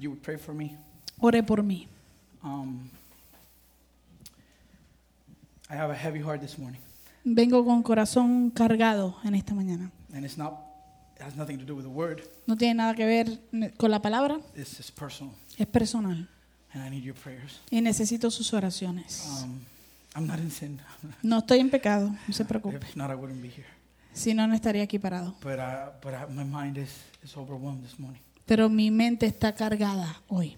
you would pray for me. ore por mí. Um, I have a heavy heart this morning, Vengo con corazón cargado en esta mañana. and it's not. It has nothing to do with the word. No tiene nada que ver con la palabra, It's just personal, es personal. and I need your prayers. Y necesito sus oraciones. Um, I'm not in sin. No estoy en pecado, no se preocupe. If not, I wouldn't be here. Si no, no estaría aquí parado. But uh, but uh, my mind is is overwhelmed this morning. Pero mi mente está cargada hoy.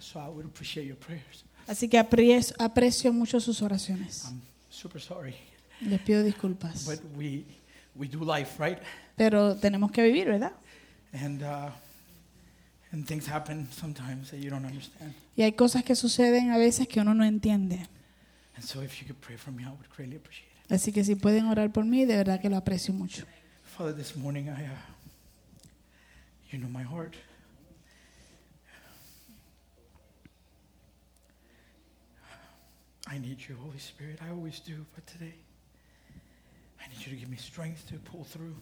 So I would appreciate your prayers. Así que aprecio, aprecio mucho sus oraciones. I'm super sorry, Les pido disculpas. but we we do life, right? Pero tenemos que vivir, ¿verdad? And uh, and things happen sometimes that you don't understand. Y hay cosas que suceden a veces que uno no entiende. And so if you could pray for me, I would greatly appreciate it. Así que si pueden orar por mí, de verdad que lo aprecio mucho. Father, this morning I, uh, you know my heart. I need you, Holy Spirit. I always do, but today I need you to give me strength to pull through.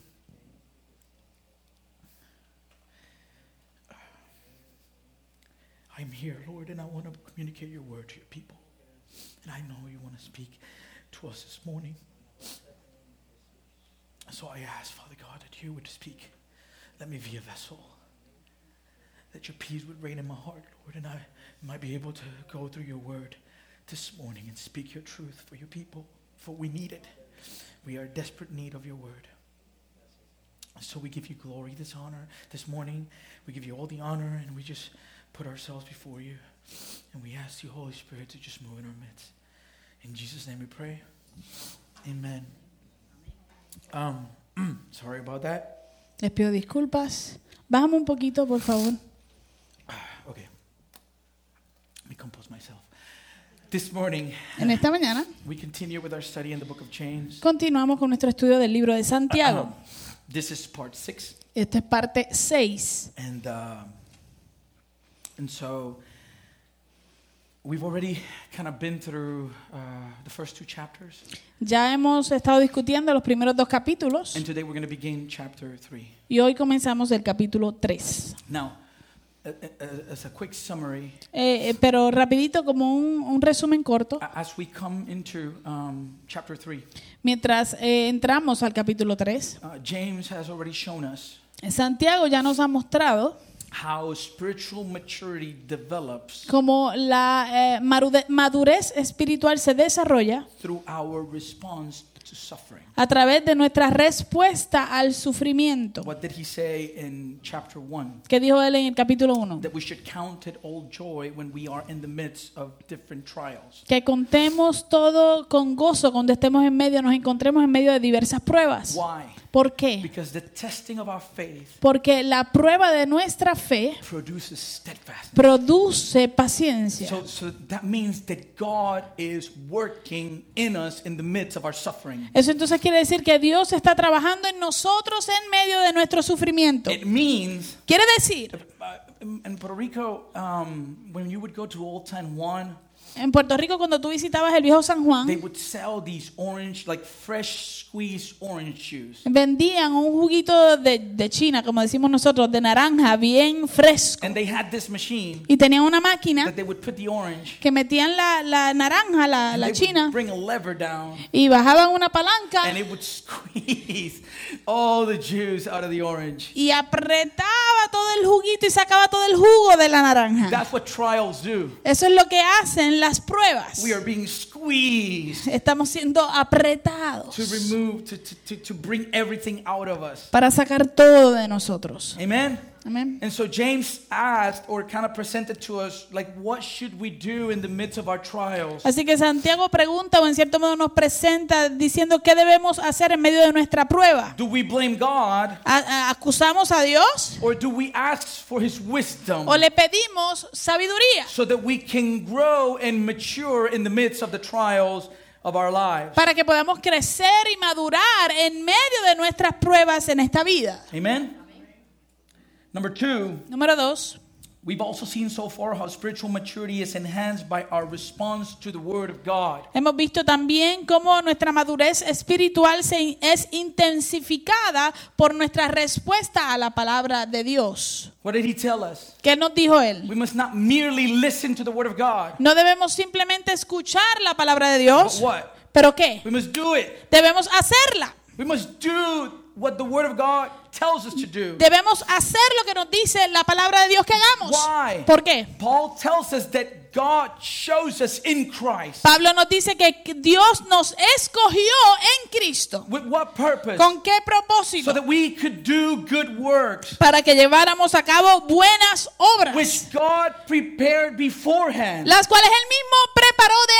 I'm here, Lord, and I want to communicate your word to your people. And I know you want to speak to us this morning. So I ask, Father God, that you would speak. Let me be a vessel. That your peace would reign in my heart, Lord, and I might be able to go through your word this morning and speak your truth for your people, for we need it. We are in desperate need of your word. So we give you glory this honor this morning. We give you all the honor, and we just put ourselves before you. And we ask you, Holy Spirit, to just move in our midst. In Jesus' name we pray. Amen. Um, sorry about that. Les pido disculpas. Bájame un poquito, por favor. Okay. Let me compose myself. This morning, En esta mañana we continue with our study in the book of James. continuamos con nuestro estudio del libro de Santiago. Um, this is part six, Esta es parte 6. and uh, and so we've already kind of been through uh, the first two chapters, Ya hemos estado discutiendo los primeros dos capítulos. And today we're going to begin chapter three. y hoy comenzamos el capítulo 3. Now, a- a- as a quick summary, Eh, eh, pero rapidito, como un, un resumen corto, as we come into um, chapter three, mientras eh, entramos al capítulo 3, uh, James has already shown us Santiago ya nos ha mostrado how spiritual maturity develops la eh, madurez espiritual se desarrolla through our response to suffering. a través de nuestra respuesta al sufrimiento. What did he say in chapter 1? ¿Qué dijo él en el capítulo 1? That we should count it all joy when we are in the midst of different trials. Que contemos todo con gozo cuando estemos en medio, nos encontremos en medio de diversas pruebas. Why? ¿Por qué? Because the testing of our faith Porque la prueba de nuestra fe produces steadfastness. produce paciencia. So, so that means that God is working in us in the midst of our suffering. Eso entonces quiere decir que Dios está trabajando en nosotros en medio de nuestro sufrimiento. It means Quiere decir, uh, in in Puerto Rico, um, when you would go to Old Town One, en Puerto Rico cuando tú visitabas el viejo San they Juan, would sell these orange, like fresh squeezed orange juice. vendían un juguito de, de China, como decimos nosotros, de naranja, bien fresco. And they had this machine Y tenían una máquina that they would put the orange, que metían la, la naranja, la, and la they china, bring a lever down, y bajaban una palanca and it would squeeze all the juice out of the orange. y apretaba todo el juguito y sacaba todo el jugo de la naranja. That's what trials do. Eso es lo que hacen las pruebas. We are being squeezed Estamos siendo apretados to remove, to, to, to, to bring everything out of us. para sacar todo de nosotros. Amen. Amén. And so James asked or kind of presented to us, like, what should we do in the midst of our trials? Así que Santiago pregunta o en cierto modo nos presenta diciendo qué debemos hacer en medio de nuestra prueba. Do we blame God ¿A- a- ¿Acusamos a Dios or do we ask for his wisdom o le pedimos sabiduría so that we can grow and mature in the midst of the trials of our lives? para que podamos crecer y madurar en medio de nuestras pruebas en esta vida? Amen. Number two, Número dos, We've also seen so far how spiritual maturity is enhanced by our response to the Word of God. Hemos visto también cómo nuestra madurez espiritual se, es intensificada por nuestra respuesta a la palabra de Dios. What did He tell us? ¿Qué nos dijo él? We must not merely listen to the Word of God, No debemos simplemente escuchar la palabra de Dios, but what? pero ¿qué? We must do it. Debemos hacerla. We must do what the Word of God tells us to do. Debemos hacer lo que nos dice la palabra de Dios que hagamos. Why? ¿Por qué? Paul tells us that God shows us in Christ. Pablo nos dice que Dios nos escogió en Cristo. With what purpose? ¿Con qué So propósito? that we could do good works, Para que lleváramos a cabo buenas obras, which God prepared beforehand, las cuales él mismo preparó de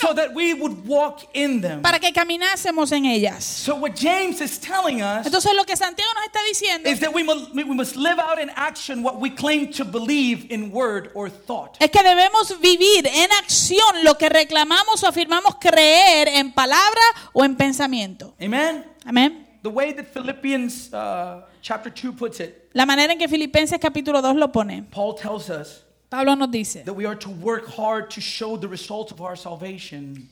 so antemano that we would walk in them. para que caminásemos en ellas. So what James is telling us Entonces lo que Santiago nos está diciendo is that we must, we must live out in action what we claim to believe in word or thought. es que debemos vivir en acción lo que reclamamos o afirmamos creer en palabra o en pensamiento. Amen. Amén. The way that Philippians uh, chapter 2 puts it, La manera en que Filipenses capítulo 2 lo pone. Paul tells us Pablo nos dice, that we are to work hard to show the results of our salvation.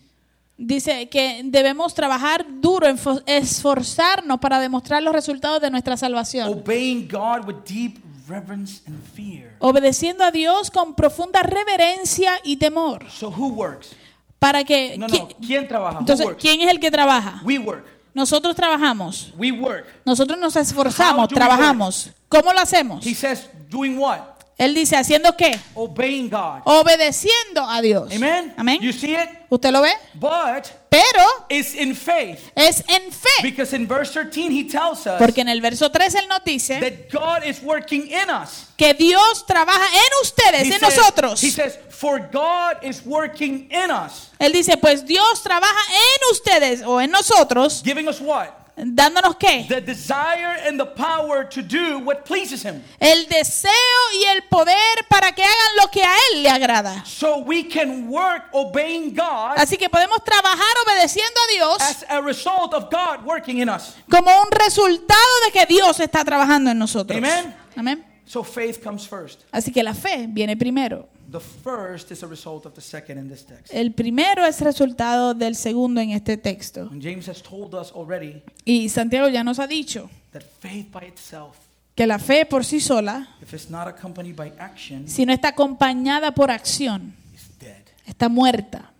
dice que debemos trabajar duro, esforzarnos para demostrar los resultados de nuestra salvación, obeying God with deep reverence and fear. obedeciendo a Dios con profunda reverencia y temor, So who works? para que No, ¿qui- no. ¿Quién trabaja? Who entonces works? quién es el que trabaja? We work. Nosotros trabajamos, We work. nosotros nos esforzamos, trabajamos. ¿Cómo lo hacemos? He says, doing what? Él dice, ¿haciendo qué? Obeying God. Obedeciendo a Dios. Amen. Amén. You see it? ¿Usted lo ve? But Pero it's in faith. es en fe. Because in verse 13 he tells us Porque en el verso 3 él nos dice that God is working in us. que Dios trabaja en ustedes, He en says- nosotros. He says, for God is working in us. Él dice, pues Dios trabaja en ustedes o en nosotros, Giving us what? Dándonos qué? The desire and the power to do what pleases him. El deseo y el poder para que hagan lo que a Él le agrada. So we can work obeying God Así que podemos trabajar obedeciendo a Dios as a result of God working in us. como un resultado de que Dios está trabajando en nosotros. Amen. Amén. So faith comes first. Así que la fe viene primero. The first is a result of the second in this text. El primero es resultado del segundo en este texto. And James has told us already Y Santiago ya nos ha dicho that faith by itself, que la fe por sí sola, if it's not accompanied by action, si no está acompañada por acción, is dead. está muerta.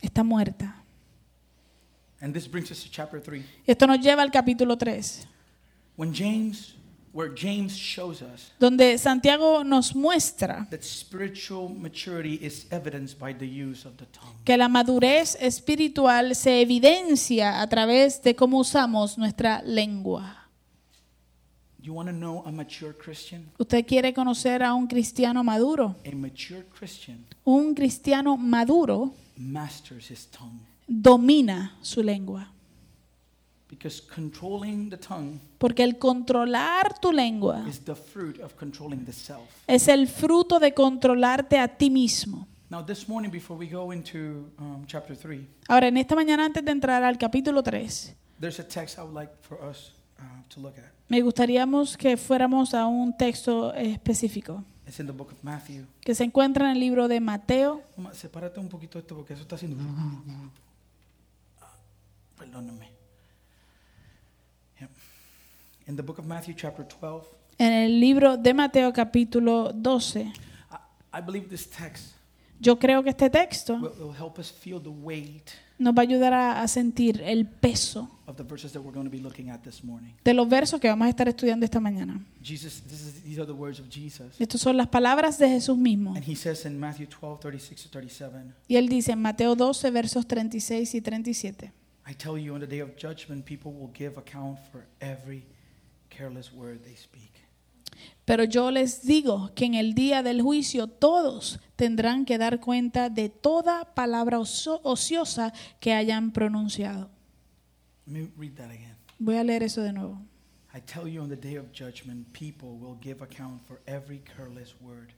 Está muerta. And this brings us to chapter 3. Esto nos lleva al capítulo 3, When James, where James shows us donde Santiago nos muestra that spiritual maturity is evidenced by the use of the tongue. que la madurez espiritual se evidencia a través de cómo usamos nuestra lengua. You want to know a mature Christian? ¿Usted quiere conocer a un cristiano maduro? A mature Christian Un cristiano maduro masters his tongue domina su lengua. because controlling the tongue Porque el controlar tu lengua is the fruit of controlling the self. es el fruto de controlarte a ti mismo. Now, this morning, before we go into um, chapter 3, Ahora, en esta mañana, antes de entrar al capítulo 3, there's a text I would like for us uh, to look at. me gustaríamos que fuéramos a un texto específico It's in the book of Matthew. que se encuentra en el libro de Mateo. Sepárate un poquito esto porque eso está haciendo. Perdóname. In the book of Matthew, chapter 12, En el libro de Mateo capítulo 12, I, I believe this text yo creo que este texto will, will help us feel the weight nos va a ayudar a, a sentir el peso of the verses that we're going to be looking at this morning. de los versos que vamos a estar estudiando esta mañana. Jesus, this is, these are the words of Jesus. Estas son las palabras de Jesús mismo. And he says in Matthew 12, 36 to 37, Y él dice en Mateo 12, versos 36 y 37. I tell you, on the day of judgment, people will give account for every careless word they speak. Pero yo les digo que en el día del juicio todos tendrán que dar cuenta de toda palabra ociosa que hayan pronunciado. Let me read that again. Voy a leer eso de nuevo. I tell you, on the day of judgment, people will give account for every careless word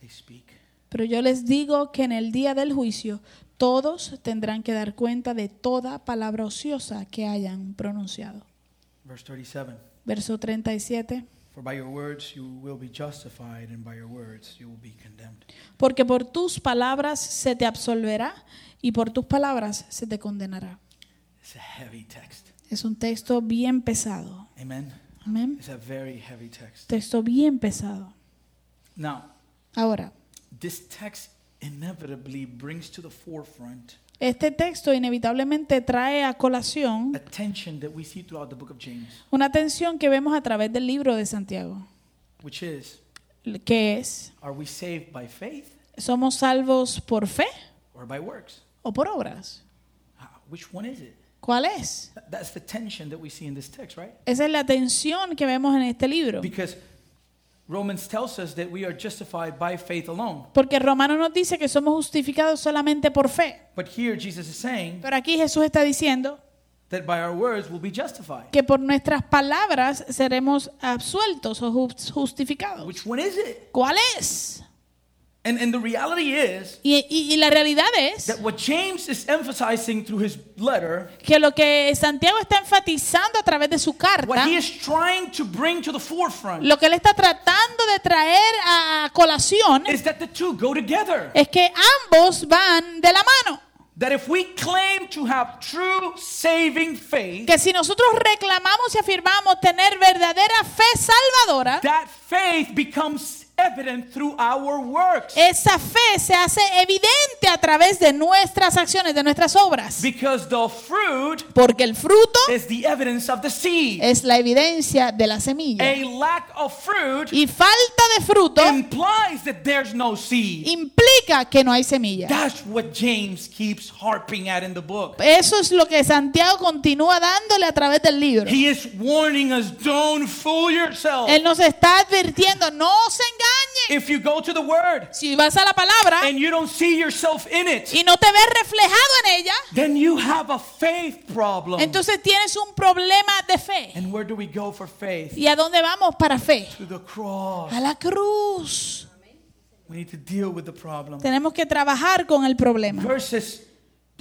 they speak. Pero yo les digo que en el día del juicio todos tendrán que dar cuenta de toda palabra ociosa que hayan pronunciado. Verse 37 Verso 37. For by your words you will be justified, and by your words you will be condemned. Porque por tus palabras se te absolverá y por tus palabras se te condenará. It's a heavy text. Es un texto bien pesado. Amen. Amén. It's a very heavy text. Texto bien pesado. Now, Ahora, this text inevitably brings to the forefront este texto inevitablemente trae a colación a tension that we see throughout the book of James, una tensión que vemos a través del libro de Santiago, which is que es, are we saved by faith ¿somos salvos por fe or by works? o por obras? How- Which one is it? ¿Cuál es? Th- That's the tension that we see in this text, right? Esa es la tensión que vemos en este libro. Because Romans tells us that we are justified by faith alone. Porque Romano nos dice que somos justificados solamente por fe. But here Jesus is saying Pero aquí Jesús está diciendo that by our words we'll be justified. que por nuestras palabras seremos absueltos o jus- justificados. Which one is it? ¿Cuál es? And, and the reality is Y, y- y la realidad es that what James is emphasizing through his letter, que lo que Santiago está enfatizando a través de su carta, what he is trying to bring to the forefront, lo que él está tratando de traer a colación is that the two go together. es que ambos van de la mano. That if we claim to have true saving faith, Que si nosotros reclamamos y afirmamos tener verdadera fe salvadora, that faith becomes evident through our works. esa fe se hace evidente a través de nuestras acciones, de nuestras obras. Because the fruit Porque el fruto is the evidence of the seed. es la evidencia de la semilla. A lack of fruit Y falta de fruto implies that there's no seed. implica que no hay semilla. That's what James keeps harping at in the book. Eso es lo que Santiago continúa dándole a través del libro. He is warning us don't fool yourself. Él nos está advirtiendo, no se If you go to the word Si vas a la palabra and you don't see yourself in it, y no te ves reflejado en ella, then you have a faith problem. entonces tienes un problema de fe. And where do we go for faith? ¿Y a dónde vamos para fe? To the cross. A la cruz. We need to deal with the problem. Tenemos que trabajar con el problema. Verses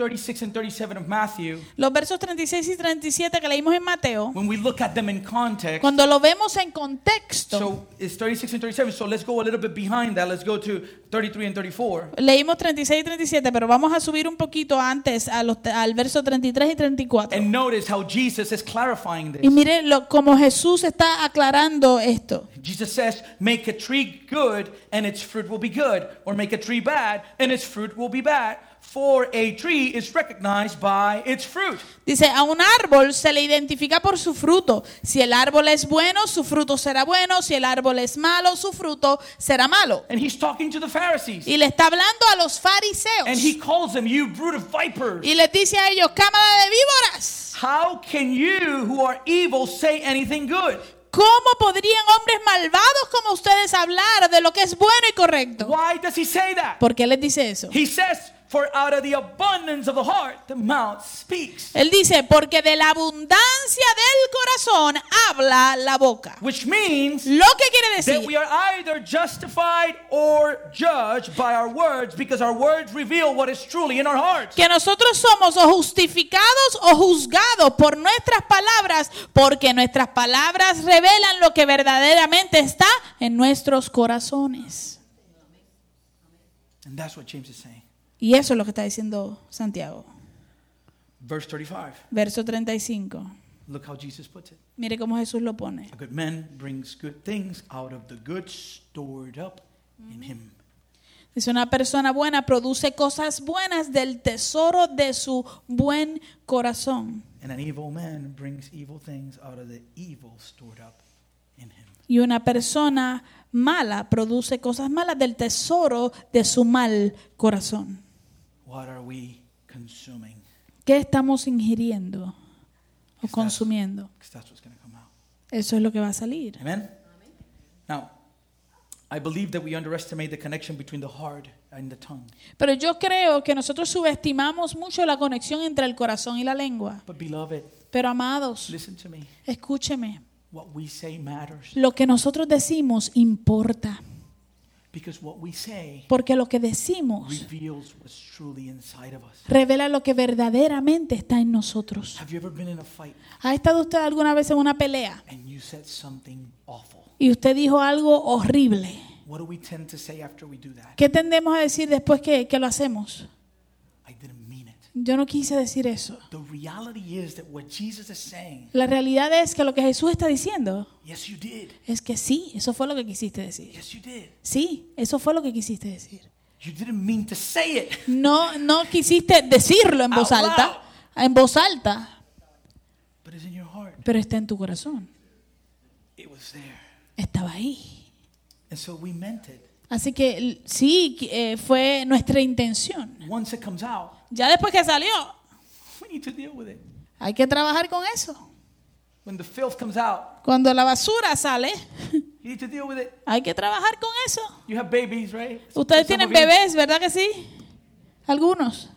36 and 37 of Matthew, Los versos 36 y 37 que leímos en Mateo, when we look at them in context, cuando lo vemos en contexto, so it's 36 and 37. So let's go a little bit behind that. Let's go to 33 and 34. leímos 36 y 37, pero vamos a subir un poquito antes a los- al verso 33 y 34. And notice how Jesus is clarifying Y this. mire lo, como Jesús está aclarando esto. Jesus says, Make a tree good, and its fruit will be good, or make a tree bad, and its fruit will be bad. For a tree is recognized by its fruit. Dice, a un árbol se le identifica por su fruto. Si el árbol es bueno, su fruto será bueno. Si el árbol es malo, su fruto será malo. And he's talking to the Pharisees. Y le está hablando a los And fariseos. he calls them, You brood of vipers. Y les dice a ellos, cámara de víboras. How can you, who are evil, say anything good? ¿Cómo podrían hombres malvados como ustedes hablar de lo que es bueno y correcto? Why does he say that? ¿Por qué les dice eso? He says, For out of the abundance of the heart, the mouth speaks. Él dice, porque de la abundancia del corazón habla la boca. Which means Lo que quiere that decir we are either justified or judged by our words because our words reveal what is truly in our hearts. que nosotros somos o justificados o juzgados por nuestras palabras, porque nuestras palabras revelan lo que verdaderamente está en nuestros corazones. And that's what James is saying. Y eso es lo que está diciendo Santiago. Verse 35. Verso 35. Look how Jesus puts it. Mire cómo Jesús lo pone. A good man brings good things out of the good stored up in him. Dice, una persona buena produce cosas buenas del tesoro de su buen corazón. And an evil man brings evil things out of the evil stored up in him. Y una persona mala produce cosas malas del tesoro de su mal corazón. What are we consuming? ¿Qué estamos ingiriendo o consumiendo? Because that's what's going to come out. Eso es lo que va a salir. Amen? Now, I believe that we underestimate the connection between the heart and the tongue. Pero yo creo que nosotros subestimamos mucho la conexión entre el corazón y la lengua. But, beloved, Pero amados, listen to me. escúcheme, What we say matters. lo que nosotros decimos importa. Because what we say Porque lo que decimos reveals what's truly inside of us. revela lo que verdaderamente está en nosotros. Have you ever been in a fight ¿Ha estado usted alguna vez en una pelea and you said something awful? y usted dijo algo horrible? What do we tend to say after we do that? ¿Qué tendemos a decir después que, que lo hacemos? Yo no quise decir eso. The reality is that what Jesus is saying, La realidad es que lo que Jesús está diciendo yes, you did. es que sí, eso fue lo que quisiste decir. Yes, you did. Sí, eso fue lo que quisiste decir. You didn't mean to say it. No, no quisiste decirlo en voz alta, en voz alta, But it's in your heart. pero está en tu corazón. It was there. Estaba ahí. And so we meant it. Así que sí, eh, fue nuestra intención. Once it comes out, Ya después que salió, we need to deal with it. hay que trabajar con eso. When the filth comes out, Cuando la basura sale, you need to deal with it. hay que trabajar con eso. You have babies, right? Ustedes Some tienen of you- bebés, ¿verdad que sí? Algunos.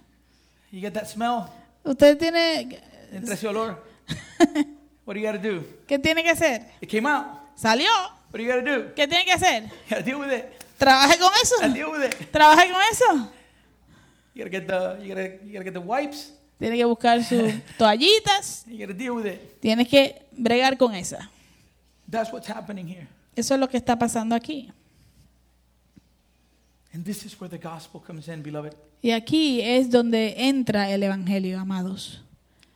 You get that smell, Ustedes tienen... entra ese olor. What do you got to do? ¿Qué tiene que hacer? It came out. Salió. What do you got to do? ¿Qué tiene que hacer? You got to deal with it. Trabaje con eso. Gotta deal with it. Trabaje con eso. You gotta get the you gotta you gotta get the wipes. Tiene que buscar sus toallitas. You gotta deal with it. Tienes que bregar con esa. That's what's happening here. Eso es lo que está pasando aquí. And this is where the gospel comes in, beloved. Y aquí es donde entra el Evangelio, amados.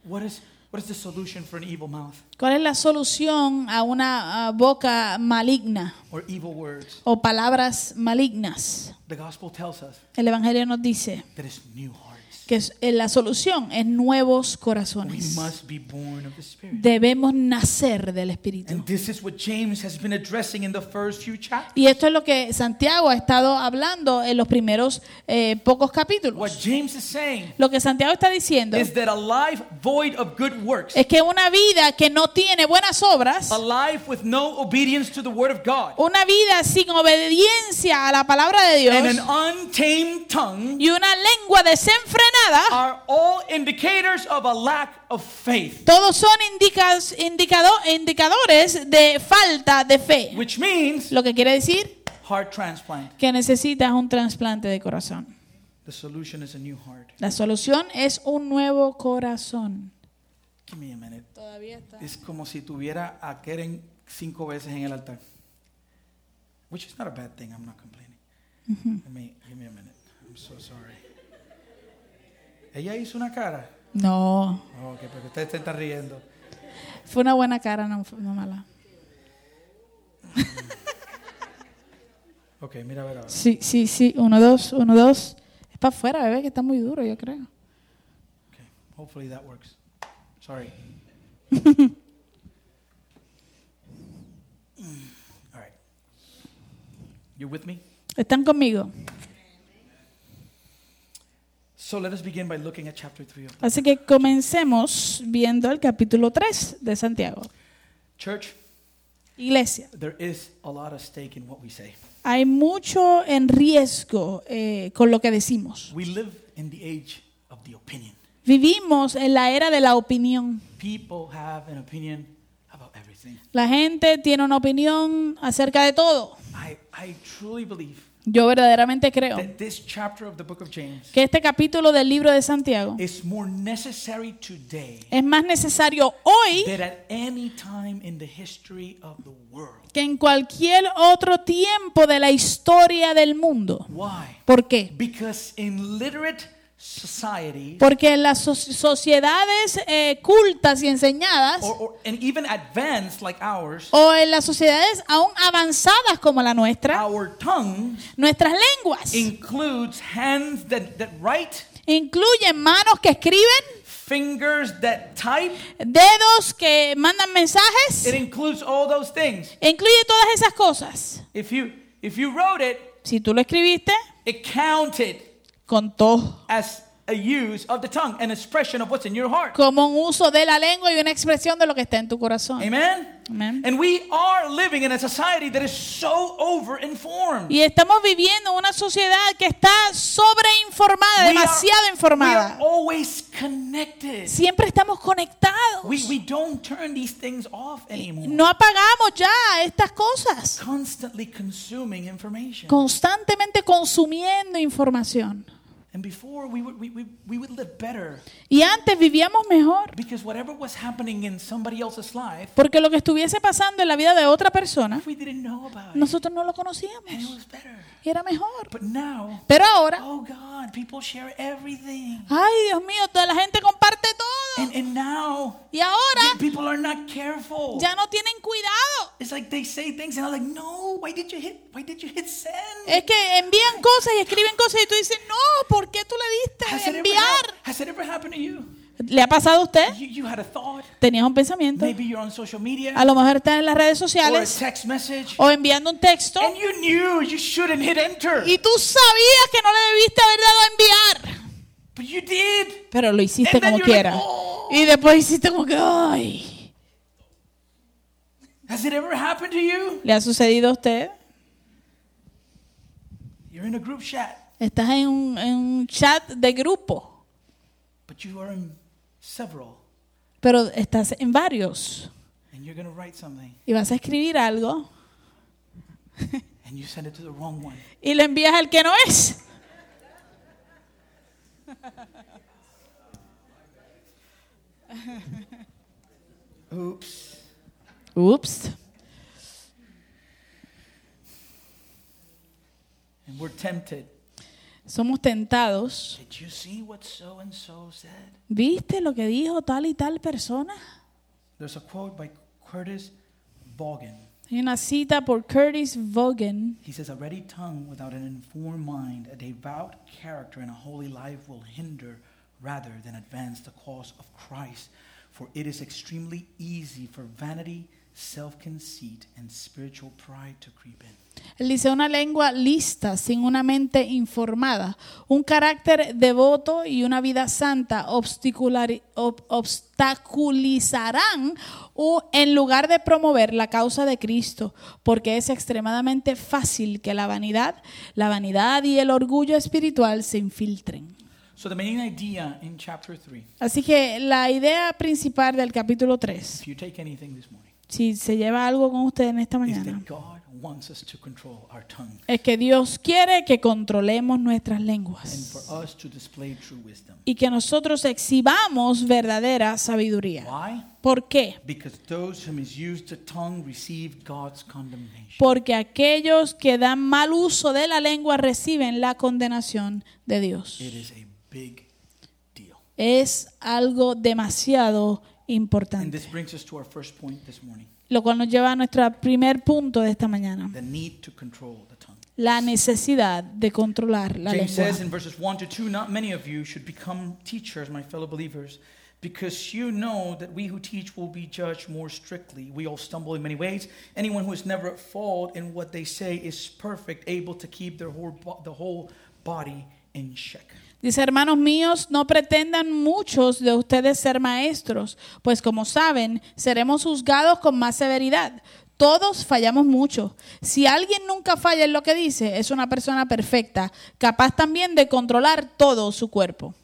What is what is the solution for an evil mouth ¿Cuál es la solución a una boca maligna or evil words? o palabras malignas? The gospel tells us El Evangelio nos dice that it's new hearts. Que eh, la solución es nuevos corazones. Debemos nacer del Espíritu. Y esto es lo que Santiago ha estado hablando en los primeros eh, pocos What capítulos. James is saying Lo que Santiago está diciendo es que una vida que no tiene buenas obras, a life with no obedience to the word of God, una vida sin obediencia a la palabra de and Dios an untamed tongue y una lengua desenfrenada, are all indicators of a lack of faith, todos son indicas- indicado- indicadores de falta de fe. which means Lo que quiere decir heart transplant. que necesitas un trasplante de corazón. The solution is a new heart. La solución es un nuevo corazón. Give me a minute. Todavía está. Es como si tuviera a Keren cinco veces en el altar. Which is not a bad thing. I'm not complaining. Let me, give me a minute. I'm so sorry. Ella hizo una cara. No, ok, porque usted se está riendo. fue una buena cara, no fue una mala. Ok, mira a ver ahora. Sí, sí, sí. Uno, dos, uno, dos. Es para afuera, bebé, que está muy duro, yo creo. Okay. Hopefully that works. Sorry. All right. You with me? ¿Están conmigo? So let us begin by looking at chapter 3 of the Así que comencemos viendo el capítulo 3 de Santiago. church. Iglesia, There is a lot of stake in what we say. hay mucho en riesgo eh, con lo que decimos. We live in the age of the opinion. Vivimos en la era de la opinión. People have an opinion about everything. La gente tiene una opinión acerca de todo. I, I truly believe Yo verdaderamente creo that this chapter of the book of James que este capítulo del libro de Santiago is more necessary today es más necesario hoy than at any time in the history of the world. que en cualquier otro tiempo de la historia del mundo. Why? ¿Por qué? Because in literate Porque en las so- sociedades eh, cultas y enseñadas, or, or and even advanced like ours, o en las sociedades aún avanzadas como la nuestra, our tongue nuestras lenguas includes hands that, that write, incluyen manos que escriben, fingers that type. dedos que mandan mensajes, It includes all those things. incluye todas esas cosas. If you if you wrote it, Si tú lo escribiste, it counted contó as a use of the tongue, an expression of what's in your heart. como un uso de la lengua y una expresión de lo que está en tu corazón. Amen? Amén. And we are living in a society that is so over informed. Y estamos viviendo en una sociedad que está sobreinformada, demasiado we are informada. always connected. Siempre estamos conectados. We, we don't turn these things off anymore. No apagamos ya estas cosas. Constantly consuming information. Constantemente consumiendo información. And before we would, we, we, we would live better Y antes vivíamos mejor. because whatever was happening in somebody else's life, Porque lo que estuviese pasando en la vida de otra persona, we didn't know about it. nosotros no lo And it conocíamos. was better. Y era mejor. But now, Pero ahora, oh God, people share everything. ay Dios mío, toda la gente comparte todo. And, and now, Y ahora people are not careful. ya no tienen cuidado. It's like they say things and I'm like, no, why did you hit, why did you hit send? Es que envían cosas y escriben cosas y tú dices, no, ¿por qué tú le Has diste it, ever enviar? has it ever happened to you? ¿Le ha pasado a usted? you? You had a thought, Tenías un pensamiento. maybe you're on social media A lo mejor estás en las redes or a sociales text message, o enviando un texto and you knew you shouldn't hit enter, y tú sabías que no le debiste haber dado a enviar. but you did. Pero lo hiciste And como like, quiera. "Oh." Y después hiciste como que, ay. Has it ever happened to you? ¿Le ha sucedido a usted? You're in a group chat, Estás en un, en un chat de grupo, but you are in several, pero estás en varios and you're to write something, y vas a escribir algo and you send it to the wrong one. y le envías al que no es. Oops. Ups. And we're tempted. Somos tentados. Did you see what so and so said? ¿Viste lo que dijo tal y tal persona? There's a quote by Curtis Vaughan. Hay una cita por Curtis Vaughan. He says, A ready tongue without an informed mind, a devout character, and a holy life will hinder rather than advance the cause of Christ. For it is extremely easy for vanity, self conceit, and spiritual pride to creep in. Él dice una lengua lista, sin una mente informada, un carácter devoto y una vida santa obstaculizarán o en lugar de promover la causa de Cristo, porque es extremadamente fácil que la vanidad, la vanidad y el orgullo espiritual se infiltren. So, the main idea in chapter 3, Así que la idea principal del capítulo 3, if you take anything this morning, si se lleva algo con usted en esta mañana, wants us to control our tongue es que Dios quiere que controlemos nuestras and lenguas. for us to display true wisdom. y que nosotros exhibamos verdadera sabiduría. Why? ¿Por qué? Because those who misuse the tongue receive God's condemnation. Porque aquellos que dan mal uso de la lengua reciben la condenación de Dios. It is a big deal. Es algo demasiado And importante. this brings us to our first point this morning Lo cual nos lleva a nuestro primer punto de esta mañana. the need to control the tongue. La necesidad de controlar la James lengua. says in verses 1 to 2 Not many of you should become teachers, my fellow believers, because you know that we who teach will be judged more strictly. We all stumble in many ways. Anyone who is never at fault in what they say is perfect, able to keep their whole, the whole body in check. Dice, hermanos míos, no pretendan muchos de ustedes ser maestros, pues como saben, seremos juzgados con más severidad. Todos fallamos mucho. Si alguien nunca falla en lo que dice, es una persona perfecta, capaz también de controlar todo su cuerpo.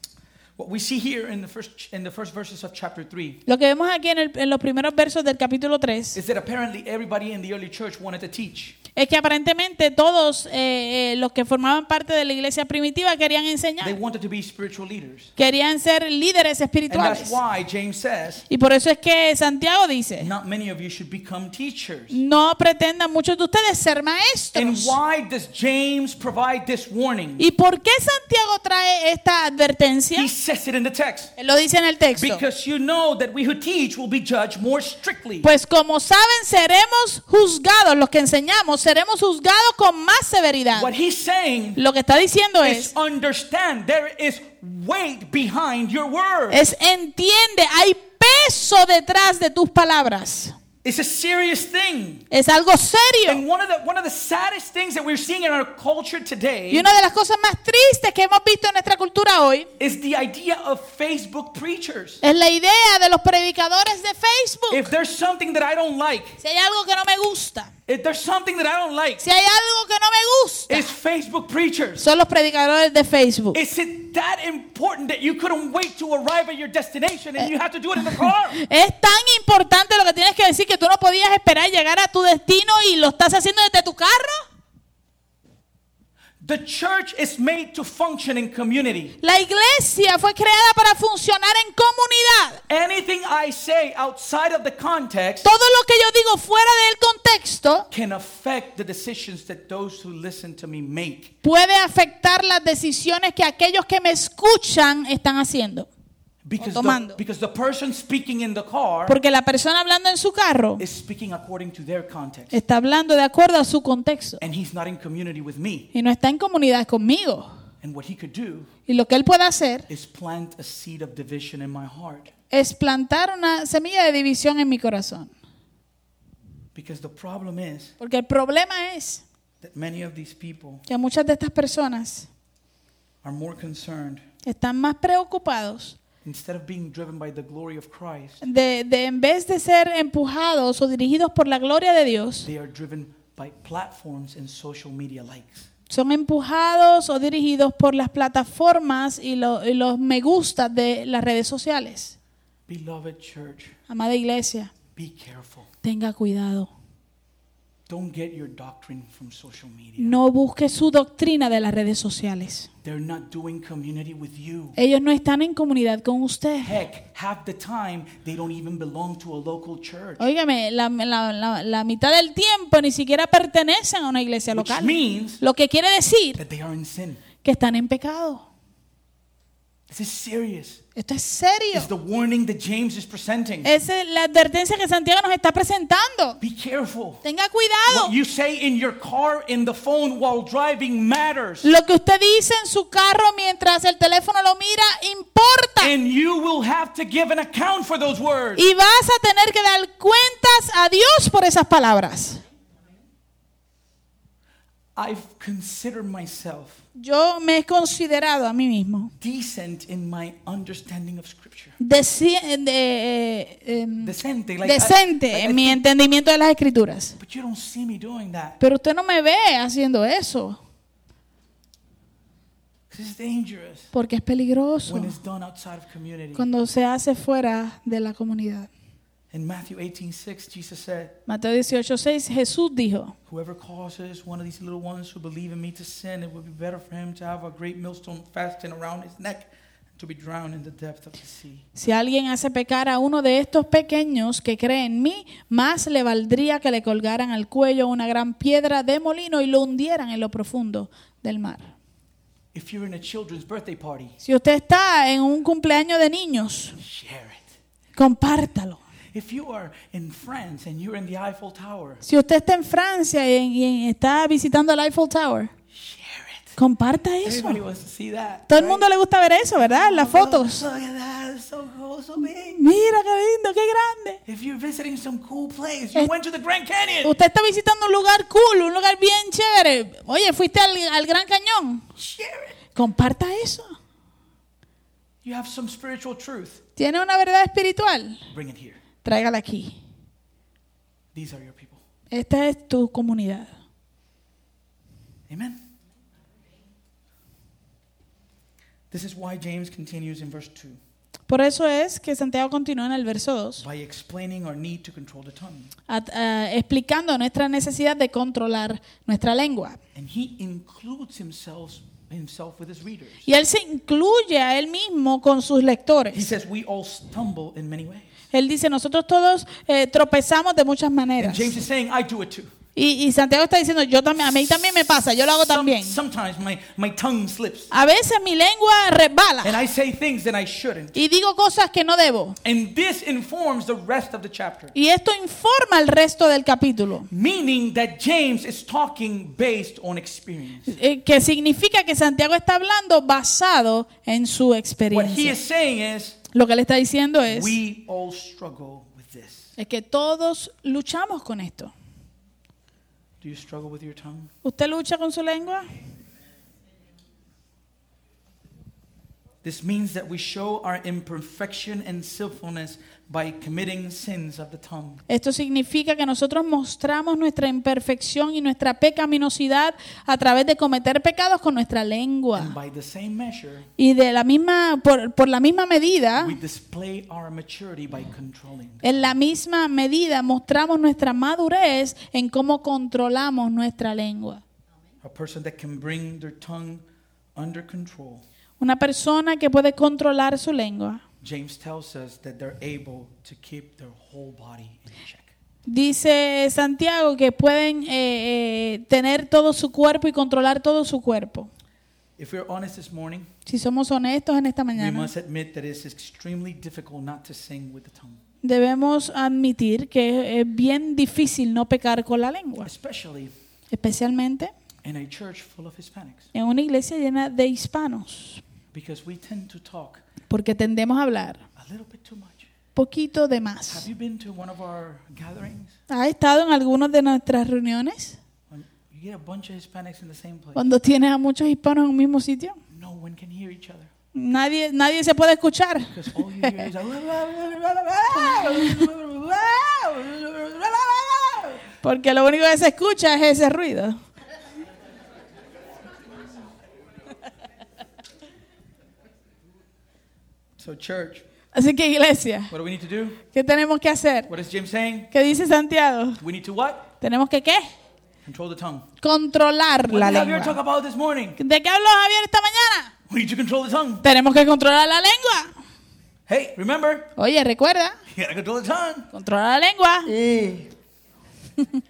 What we see here in the first, in the first verses of chapter 3 Lo que vemos aquí en, el- en los primeros versos del capítulo 3 is that apparently everybody in the early church wanted to teach. Es que aparentemente todos eh, eh, los que formaban parte de la iglesia primitiva querían They enseñar, wanted to be spiritual leaders. querían ser líderes And espirituales. that's why James says, Y por eso es que Santiago dice, Not many of you should become teachers. no pretendan muchos de ustedes ser And maestros. why does James provide this warning? ¿Y por qué Santiago trae esta advertencia? He says it in the text. Él lo dice en el texto. Because you know that we who teach will be judged more strictly. Pues como saben, seremos juzgados, los que enseñamos, seremos juzgados con más severidad. What he's saying Lo que está diciendo es, understand there is weight behind your words. es entiende, hay peso detrás de tus palabras. It's a serious thing. Es algo serio. And one of the one of the saddest things that we're seeing in our culture Y today una de las cosas más tristes que hemos visto en nuestra cultura hoy is the idea of Facebook preachers. es la idea de los predicadores de Facebook. If there's something that I don't like, Si hay algo que no me gusta, if there's something that I don't like, si hay algo que no me gusta, it's Facebook preachers. son los predicadores de Facebook. Is it that important that you couldn't wait to arrive at your destination and you have to do it in the car? Es tan importante lo que tienes que decir que tú no podías esperar llegar a tu destino y lo estás haciendo desde tu carro. The church is made to function in community. La iglesia fue creada para funcionar en comunidad. Anything I say outside of the context Todo lo que yo digo fuera del contexto can affect the decisions that those who listen to me make. puede afectar las decisiones que aquellos que me escuchan están haciendo. Because tomando. the, because the person speaking in the car Porque la persona hablando en su carro is speaking according to their context. está hablando de acuerdo a su contexto And he's not in community with me. y no está en comunidad conmigo. And what he could do Y lo que él puede hacer is plant a seed of division in my heart. es plantar una semilla de división en mi corazón. Because the problem is Porque el problema es that many of these people que muchas de estas personas are more concerned están más preocupados instead of being driven by the glory of Christ, de, de en vez de ser empujados o dirigidos por la gloria de Dios, they are driven by platforms and social media likes. son empujados o dirigidos por las plataformas y, lo- y los me gusta de las redes sociales. Beloved church, Amada iglesia, be careful. tenga cuidado. Don't get your doctrine from social media. No busque su doctrina de las redes sociales. They're not doing community with you. Ellos no están en comunidad con usted. Heck, half the time they don't even belong to a local church. Óigame, la, la- la- la mitad del tiempo ni siquiera pertenecen a una iglesia Which local. means Lo que quiere decir that they are in sin. que están en pecado. This is serious. Esto es serio. It's the warning that James is presenting. Es la advertencia que Santiago nos está presentando. Be careful. Tenga cuidado. What you say in your car, in the phone, while driving matters. Lo que usted dice en su carro mientras el teléfono lo mira importa. And you will have to give an account for those words. Y vas a tener que dar cuentas a Dios por esas palabras. I've considered myself Yo me he considerado a mí mismo decent in my understanding of Scripture. deci- de- eh, em, Decente. Like I- decente like I en mi think- entendimiento de las escrituras. but you don't see me doing that. Pero usted no me ve haciendo eso is dangerous porque es peligroso when it's done outside of community. cuando se hace fuera de la comunidad. In Matthew 18:6, Jesus said, Mateo 18:6 Jesús dijo, Whoever causes one of these little ones who believe in me to sin, it would be better for him to have a great millstone fastened around his neck and to be drowned in the depth of the sea. si alguien hace pecar a uno de estos pequeños que cree en mí, más le valdría que le colgaran al cuello una gran piedra de molino y lo hundieran en lo profundo del mar. If you're in a children's birthday party, Si usted está en un cumpleaños de niños, share it. compártalo. If you are in France and you're in the Eiffel Tower, Si usted está en Francia y, y está visitando el Eiffel Tower, share it. comparta eso. Everybody wants to see that. Todo el mundo le gusta ver eso, ¿verdad? Las fotos. Look at that. It's so cool, so big. Mira qué lindo, qué grande. If you're visiting some cool place, you Es- went to the Grand Canyon, Usted está visitando un lugar cool, un lugar bien chévere. Oye, fuiste al, al Gran Cañón. share it. Comparta eso. You have some spiritual truth, ¿Tiene una verdad espiritual? bring it here. Tráigala aquí. These are your people. Esta es tu comunidad. Amen. This is why James continues in verse 2 Por eso es que Santiago continúa en el verso 2, by explaining our need to control the tongue. at- ah, explicando nuestra necesidad de controlar nuestra lengua. And he includes himself himself with his readers. Y él se incluye a él mismo con sus He lectores. says we all stumble in many ways. Él dice, nosotros todos eh, tropezamos de muchas And maneras. James is saying I do it too. Y, y Santiago está diciendo, yo también, a mí también me pasa, yo lo hago también. sometimes my, my tongue slips A veces mi lengua resbala and I say things that I shouldn't. y digo cosas que no debo. And this informs the rest of the chapter. Y esto informa el resto del capítulo, Meaning that James is talking based on experience. eh, que significa que Santiago está hablando basado en su What he experiencia. is saying is Lo que le está diciendo es, we all struggle with this. es que todos luchamos con esto. Do you struggle with your tongue? ¿Usted lucha con su lengua? This means that we show our imperfection and sinfulness by committing sins of the tongue. Esto significa que nosotros mostramos nuestra imperfección y nuestra pecaminosidad a través de cometer pecados con nuestra And lengua. by the same measure, Y de la misma, por, por la misma medida, we display our maturity by controlling. en la misma medida mostramos nuestra madurez en cómo controlamos nuestra lengua. A person that can bring their tongue under control. Una persona que puede controlar su lengua. James tells us that they're able to keep their whole body in check. Dice Santiago que pueden eh, eh, tener todo su cuerpo y controlar todo su cuerpo. If we're honest this morning, Si somos honestos en esta we mañana, must admit that it's extremely difficult not to sing with the tongue, debemos admitir que es bien difícil no pecar con la lengua, especially especialmente in a church full of Hispanics, en una iglesia llena de hispanos, because we tend to talk porque tendemos a hablar a little bit too much. poquito de Have más. you been to one of our gatherings? ¿Ha estado en algunas de nuestras reuniones When you get a bunch of Hispanics in the same place, cuando tienes a muchos hispanos en un mismo sitio? no one can hear each other. Nadie, nadie se puede escuchar. Because all you hear is Porque lo único que se escucha es ese ruido. So church, Así que iglesia, what do we need to do? ¿qué tenemos que hacer? What is James saying? ¿Qué dice Santiago? We need to what? Tenemos que qué? Control the tongue. Controlar What la did Javier talk lengua. about this morning? ¿De qué habló Javier esta mañana? We need to control the tongue. Tenemos que controlar la lengua. Hey, remember, Oye, recuerda, you gotta control the tongue. controla la lengua.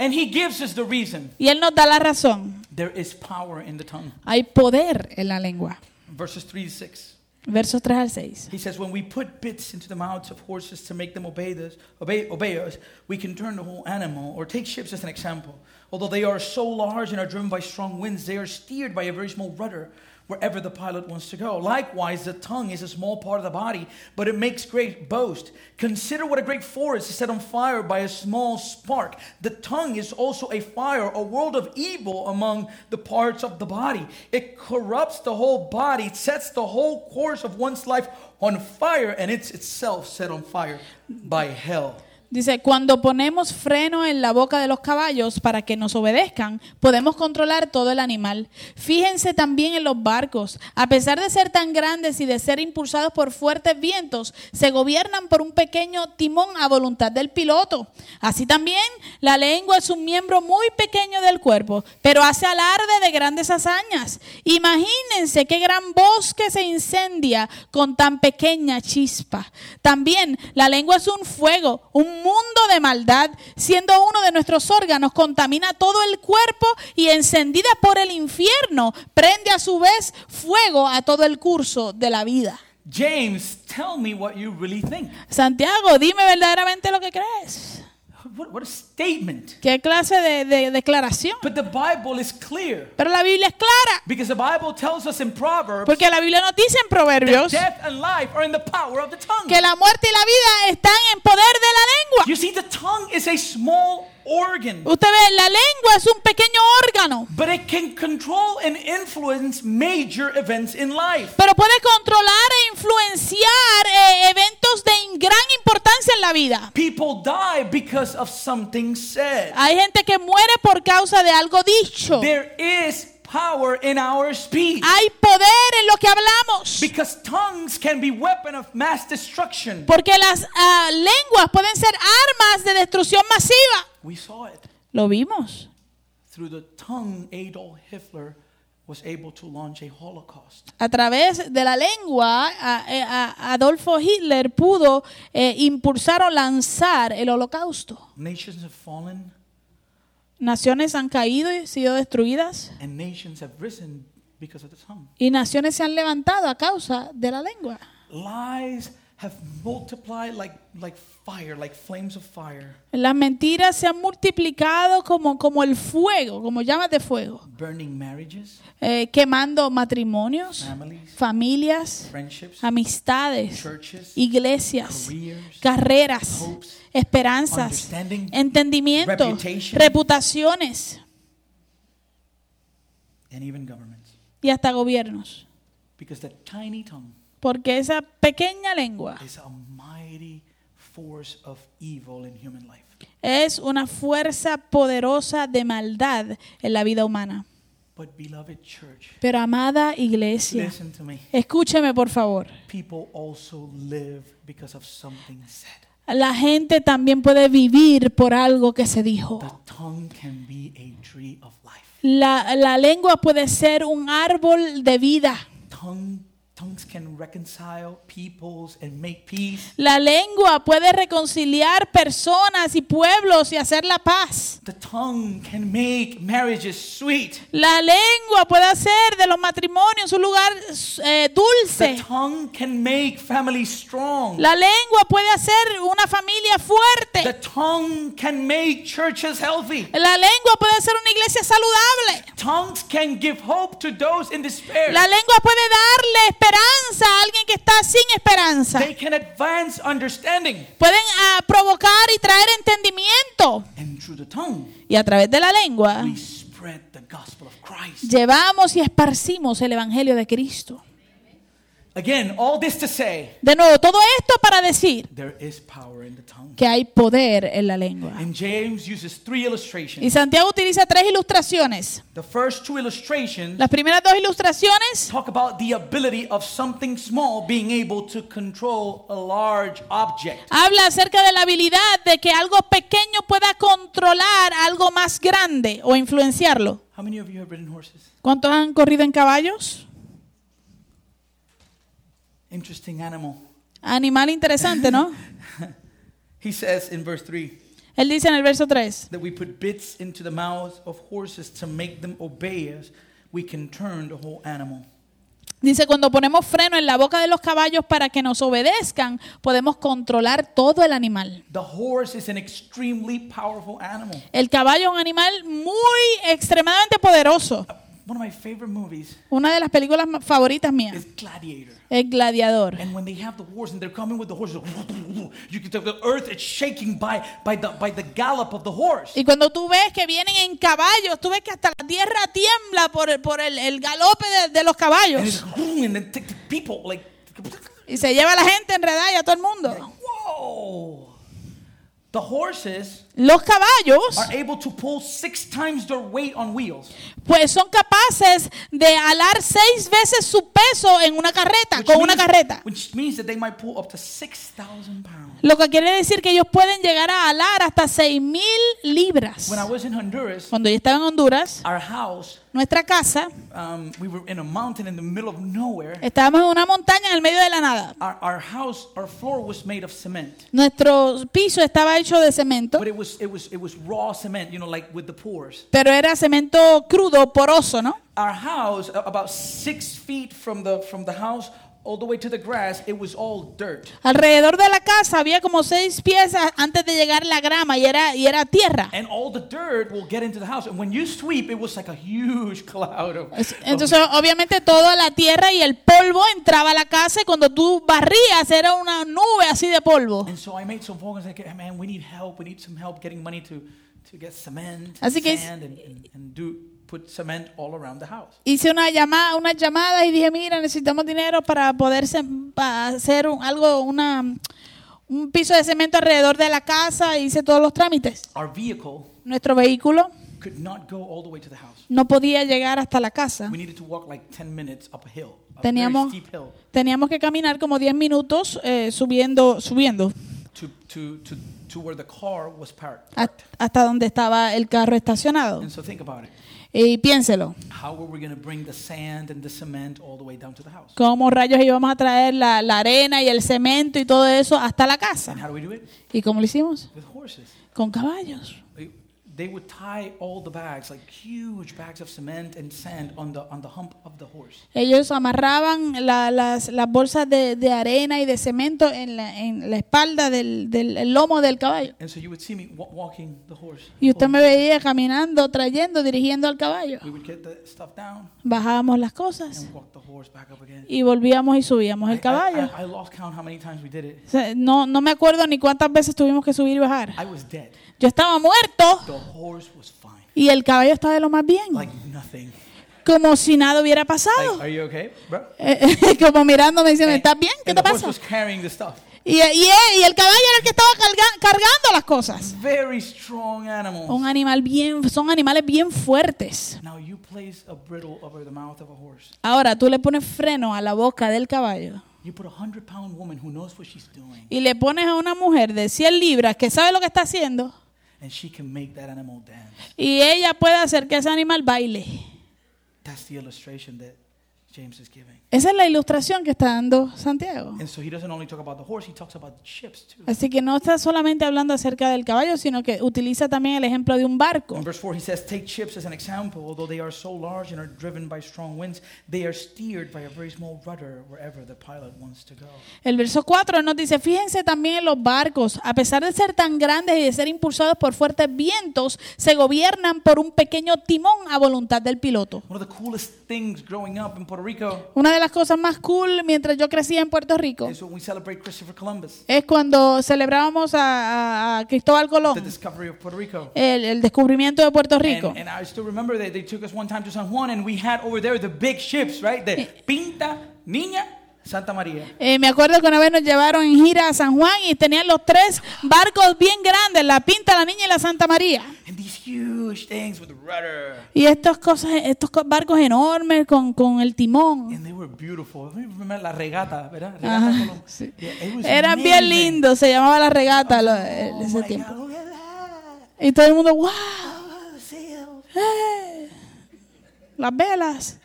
And he gives us the reason. Y él nos da la razón. There is power in the tongue. Hay poder en la lengua. Verses 3 to 6. Versos 3 al 6. He says, When we put bits into the mouths of horses to make them obey, this, obey, obey us, we can turn the whole animal. Or take ships as an example. Although they are so large and are driven by strong winds, they are steered by a very small rudder wherever the pilot wants to go. Likewise, the tongue is a small part of the body, but it makes great boast. Consider what a great forest is set on fire by a small spark. The tongue is also a fire, a world of evil among the parts of the body. It corrupts the whole body, it sets the whole course of one's life on fire, and it's itself set on fire by hell. Dice, cuando ponemos freno en la boca de los caballos para que nos obedezcan, podemos controlar todo el animal. Fíjense también en los barcos. A pesar de ser tan grandes y de ser impulsados por fuertes vientos, se gobiernan por un pequeño timón a voluntad del piloto. Así también, la lengua es un miembro muy pequeño del cuerpo, pero hace alarde de grandes hazañas. Imagínense qué gran bosque se incendia con tan pequeña chispa. También, la lengua es un fuego, un mundo de maldad, siendo uno de nuestros órganos, contamina todo el cuerpo y encendida por el infierno, prende a su vez fuego a todo el curso de la vida. James, tell me what you really think. Santiago, dime verdaderamente lo que crees. What, what a statement. ¿Qué clase de, de declaración? But the Bible is clear Pero la Biblia es clara, because the Bible tells us in Proverbs porque la Biblia nos dice en that Proverbios death and life are in the power of the tongue. que la muerte y la vida están en poder de la lengua. You see, the tongue is a small organ, Usted ve, la lengua es un pequeño órgano, but it can control and influence major events in life. pero puede controlar e influenciar eh, eventos de gran importancia en la vida. People die because of something said. Hay gente que muere por causa de algo dicho. There is power in our speech Hay poder en lo que hablamos. because tongues can be weapon of mass destruction. Porque las ah, lenguas pueden ser armas de destrucción masiva. We saw it. Lo vimos. Through the tongue, Adolf Hitler was able to launch a Holocaust. A través de la lengua, eh, Adolfo Hitler pudo eh, impulsar o lanzar el holocausto. Nations have fallen Naciones han caído y sido destruidas. and nations have risen because of the tongue. Y naciones se han levantado a causa de la lengua. Lies have multiplied like, like fire, like flames of fire, Las mentiras se han multiplicado como, como el fuego, como llamas de fuego, burning marriages, eh, quemando matrimonios, families, familias, friendships, amistades, churches, iglesias, careers, carreras, hopes, esperanzas, understanding, entendimiento, reputation. reputaciones and even governments. y hasta gobiernos. Because the tiny tongue Porque esa pequeña lengua es una fuerza poderosa de maldad en la vida humana. But, beloved church, Pero amada iglesia, escúcheme por favor. People also live because of something said. La gente también puede vivir por algo que se dijo. La, la lengua puede ser un árbol de vida. Tongue, tongues can reconcile peoples and make peace. La lengua puede reconciliar personas y pueblos y hacer la paz. The tongue can make marriages sweet. La lengua puede hacer de los matrimonios un lugar eh, The dulce. tongue can make families strong. La lengua puede hacer una familia The fuerte. tongue can make churches healthy. La lengua puede hacer una iglesia saludable. Tongues can give hope to those in despair. La lengua puede darle esperanza a alguien que está sin esperanza. They can advance understanding. Pueden ah, provocar y traer entendimiento. And through the tongue, Y a través de la lengua we spread the gospel of Christ. llevamos y esparcimos el Evangelio de Cristo. Again, all this to say, De nuevo, todo esto para decir there is power in the tongue. que hay poder en la lengua. And James uses three Y illustrations. Santiago utiliza tres ilustraciones. The first two illustrations Las primeras dos ilustraciones talk about the ability of something small being able to control a large object. habla acerca de la habilidad de que algo pequeño pueda controlar algo más grande o influenciarlo. How many of you have ridden horses? ¿Cuántos han corrido en caballos? Interesting animal. Animal interesante, ¿no? He says in verse 3 Él dice en el verso 3, that we put bits into the mouths of horses to make them obey us. We can turn the whole animal. dice, cuando ponemos freno en la boca de los caballos para que nos obedezcan, podemos controlar todo el animal. The horse is an extremely powerful animal. El caballo es un animal muy extremadamente poderoso. One of my favorite movies Una de las películas ma- favoritas mías is Gladiator. es Gladiador. And when they have the horse and they're coming with the horse, you can tell the earth is shaking by, by, the, by the gallop of the horse. Y cuando tú ves que vienen en caballos, tú ves que hasta la tierra tiembla por el, por el, el galope de, de los And it's caballos. and then take the people like, Y se lleva a la gente enredada y a todo el mundo. whoa. The horses Los caballos, are able to pull six times their weight on wheels. pues son capaces de alar seis veces su peso en una carreta, Which con una means- carreta. Which means that they might pull up to 6,000 pounds. Lo que quiere decir que ellos pueden llegar a alar hasta seis mil libras. When I was in Honduras, Cuando yo estaba en Honduras, our house, nuestra casa, um, we were in a mountain in the middle of nowhere. estábamos en una montaña en el medio de la nada. Our, our house, our floor was made of cement. Nuestro piso estaba hecho de cemento, But it was, it was, it was raw cement, you know, like with the pores. pero era cemento crudo, poroso, ¿no? Our house, about six feet from the, from the house all the way to the grass, it was all dirt. Alrededor de la casa había como seis piezas antes de llegar la grama y era, y era tierra. And all the dirt will get into the house. And when you sweep, it was like a huge cloud of. Es- of- Entonces, obviamente, toda la tierra y el polvo entraba a la casa y cuando tú barrías era una nube así de polvo. and so I made some phone calls like, hey, man, we need help. We need some help getting money to, to get cement, Así que sand, and, and, and do, put cement all around the house. Hice una llamada, unas llamadas y dije, mira, necesitamos dinero para poder para hacer un- algo, una, un piso de cemento alrededor de la casa. Hice todos los trámites. Our vehicle Nuestro vehículo could not go all the way to the house. no podía llegar hasta la casa. We needed to walk like 10 minutes up a hill, a Teníamos- very steep hill, Teníamos que caminar como 10 minutos eh, subiendo, subiendo to, to, to, to where the car was parked. a- hasta donde estaba el carro estacionado. And so think about it. Y piénselo, How were we going to bring the sand and the cement all the way down to the house? ¿cómo rayos íbamos a traer la, la arena y el cemento y todo eso hasta la casa? ¿Y cómo lo hicimos? Con caballos. They would tie all the bags, like huge bags of cement and sand, on the on the hump of the horse. Ellos amarraban la- las, las bolsas de, de arena y de cemento en la, en la espalda del, del el lomo del caballo. And so you would see me wa- walking the horse. Y usted me veía caminando, trayendo, dirigiendo al caballo. We would get the stuff down Bajábamos las cosas and walk the horse back up again. y volvíamos y subíamos I- el caballo. I, I lost count how many times we did it. No, no me acuerdo ni cuántas veces tuvimos que subir y bajar. I was dead. Yo estaba muerto y el caballo estaba de lo más bien, como si nada hubiera pasado. Bro? Eh, como mirándome diciendo, ¿estás bien? ¿Qué te pasa? the stuff. Y, y, y el caballo era el que estaba carga- cargando las cosas. Very strong animal. Un animal bien, son animales bien fuertes. Now you place a over the mouth of a horse. Ahora tú le pones freno a la boca del caballo y le pones a una mujer de 100 libras que sabe lo que está haciendo and she can make that animal dance. y ella puede hacer que ese animal baile. That's the illustration that James is giving. Esa es la ilustración que está dando Santiago. And so he doesn't only talk about the horse, he talks about the ships too. Así que no está solamente hablando acerca del caballo, sino que utiliza también el ejemplo de un barco. In verse 4, he says, Take ships as an example. Although they are so large and are driven by strong winds, they are steered by a very small rudder wherever the pilot wants to go. El verso 4 nos dice, fíjense también en los barcos, a pesar de ser tan grandes y de ser impulsados por fuertes vientos, se gobiernan por un pequeño timón a voluntad del piloto. One of the coolest things growing up in Puerto Rico Una de las cosas más cool mientras yo crecía en Puerto Rico is when we celebrate Christopher Columbus, es cuando celebrábamos a, a- a Cristóbal the Colón, discovery of Puerto Rico. el, el descubrimiento de Puerto Rico. And I still remember that they took us one time to San Juan and we had over there the big ships, right? The Pinta, Niña, Santa Maria. Eh, me acuerdo que una vez nos llevaron en gira a San Juan y tenían los tres barcos bien grandes, la Pinta, la Niña y la Santa María. And these huge things with the rudder. Y estas cosas, estos co- barcos enormes con, con el timón. And they were beautiful. La regata, ¿verdad? Regata Ajá, Colón. sí. Yeah, it was Eran bien lindos, se llamaba la regata lo- Oh en ese tiempo. God, that. Y todo el mundo, wow, Oh, eh, las velas.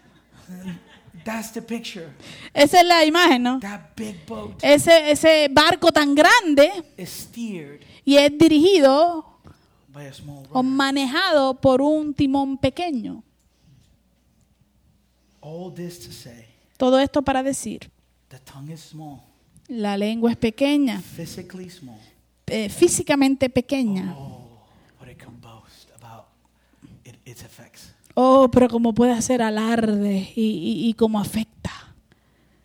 That's the picture. Esa es la imagen, ¿no? That big boat Ese, ese barco tan grande is steered y es dirigido by a small o manejado por un timón pequeño. All this to say, Todo esto para decir, the tongue is small, la lengua es pequeña, physically small. eh, físicamente pequeña. Oh, but it can boast about it, its effects. Oh, pero como puede hacer alarde y, y, y cómo afecta.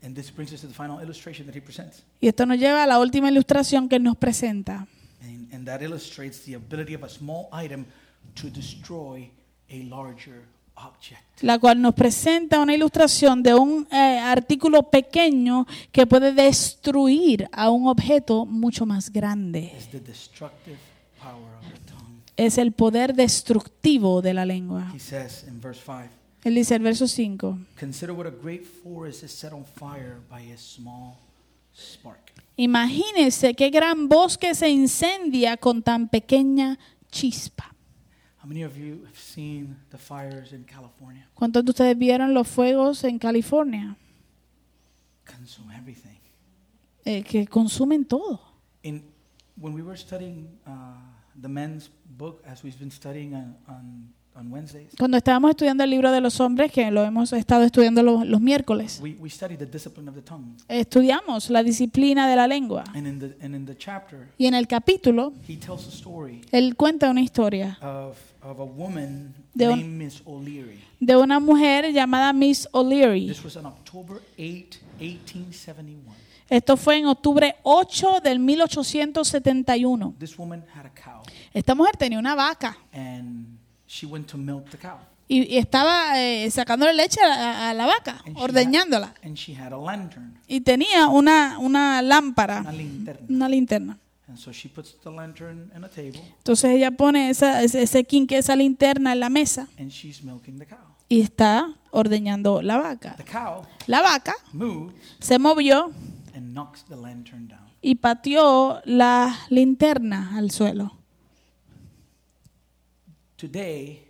And this brings us to the final illustration that he presents. Y esto nos lleva a la última ilustración que nos presenta. And, and that illustrates the ability of a small item to destroy a larger object. la cual nos presenta una ilustración de un eh, artículo pequeño que puede destruir a un objeto mucho más grande. It's the destructive power of the tongue. Es el poder destructivo de la lengua. He says in verse 5 Él dice el verso 5. Consider what a great forest is set on fire by a small spark. Imagínense qué gran bosque se incendia con tan pequeña chispa. How many of you have seen the fires in California? ¿Cuántos de ustedes vieron los fuegos en California? Consume everything. Eh, que consumen todo. In, when we were studying uh, the men's book, as we've been studying on, on, on Wednesdays, Cuando estábamos estudiando el libro de los hombres, que lo hemos estado estudiando los, los miércoles, we, we studied the discipline of the tongue. estudiamos la disciplina de la lengua. And in the, and in the chapter, Y en el capítulo, he tells a story él cuenta una historia of, of a woman De un- named Miss de una mujer llamada Miss O'Leary. This was on October 8, 1871. Esto fue en octubre 8 del 1871. This woman had a cow, Esta mujer tenía una vaca and she went to milk the cow. y, y estaba eh, sacándole leche a, a la vaca, And she ordeñándola. had- and she had a lantern, Y tenía una, una lámpara, una linterna. una linterna. And so she puts the lantern in a table, Entonces ella pone esa, ese, ese quinque, esa linterna en la mesa and she's milking the cow. y está ordeñando la vaca. The cow La vaca moves se movió and knocks the lantern down. y pateó la linterna al suelo. Today,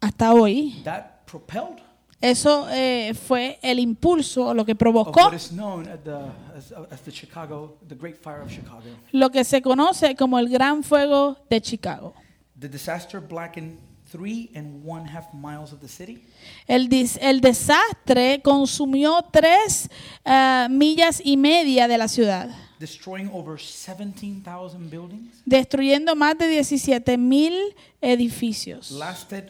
Hasta hoy, that propelled eso eh, fue el impulso, lo que of provocó what is known at the, as, as the Chicago, the Great Fire of Chicago. lo que se conoce como el Gran Fuego de Chicago. The disaster blackened three and one half miles of the city. El, dis- el desastre consumió tres ah, millas y media de la ciudad, destroying over 17,000 buildings, destruyendo más de 17 mil edificios. lasted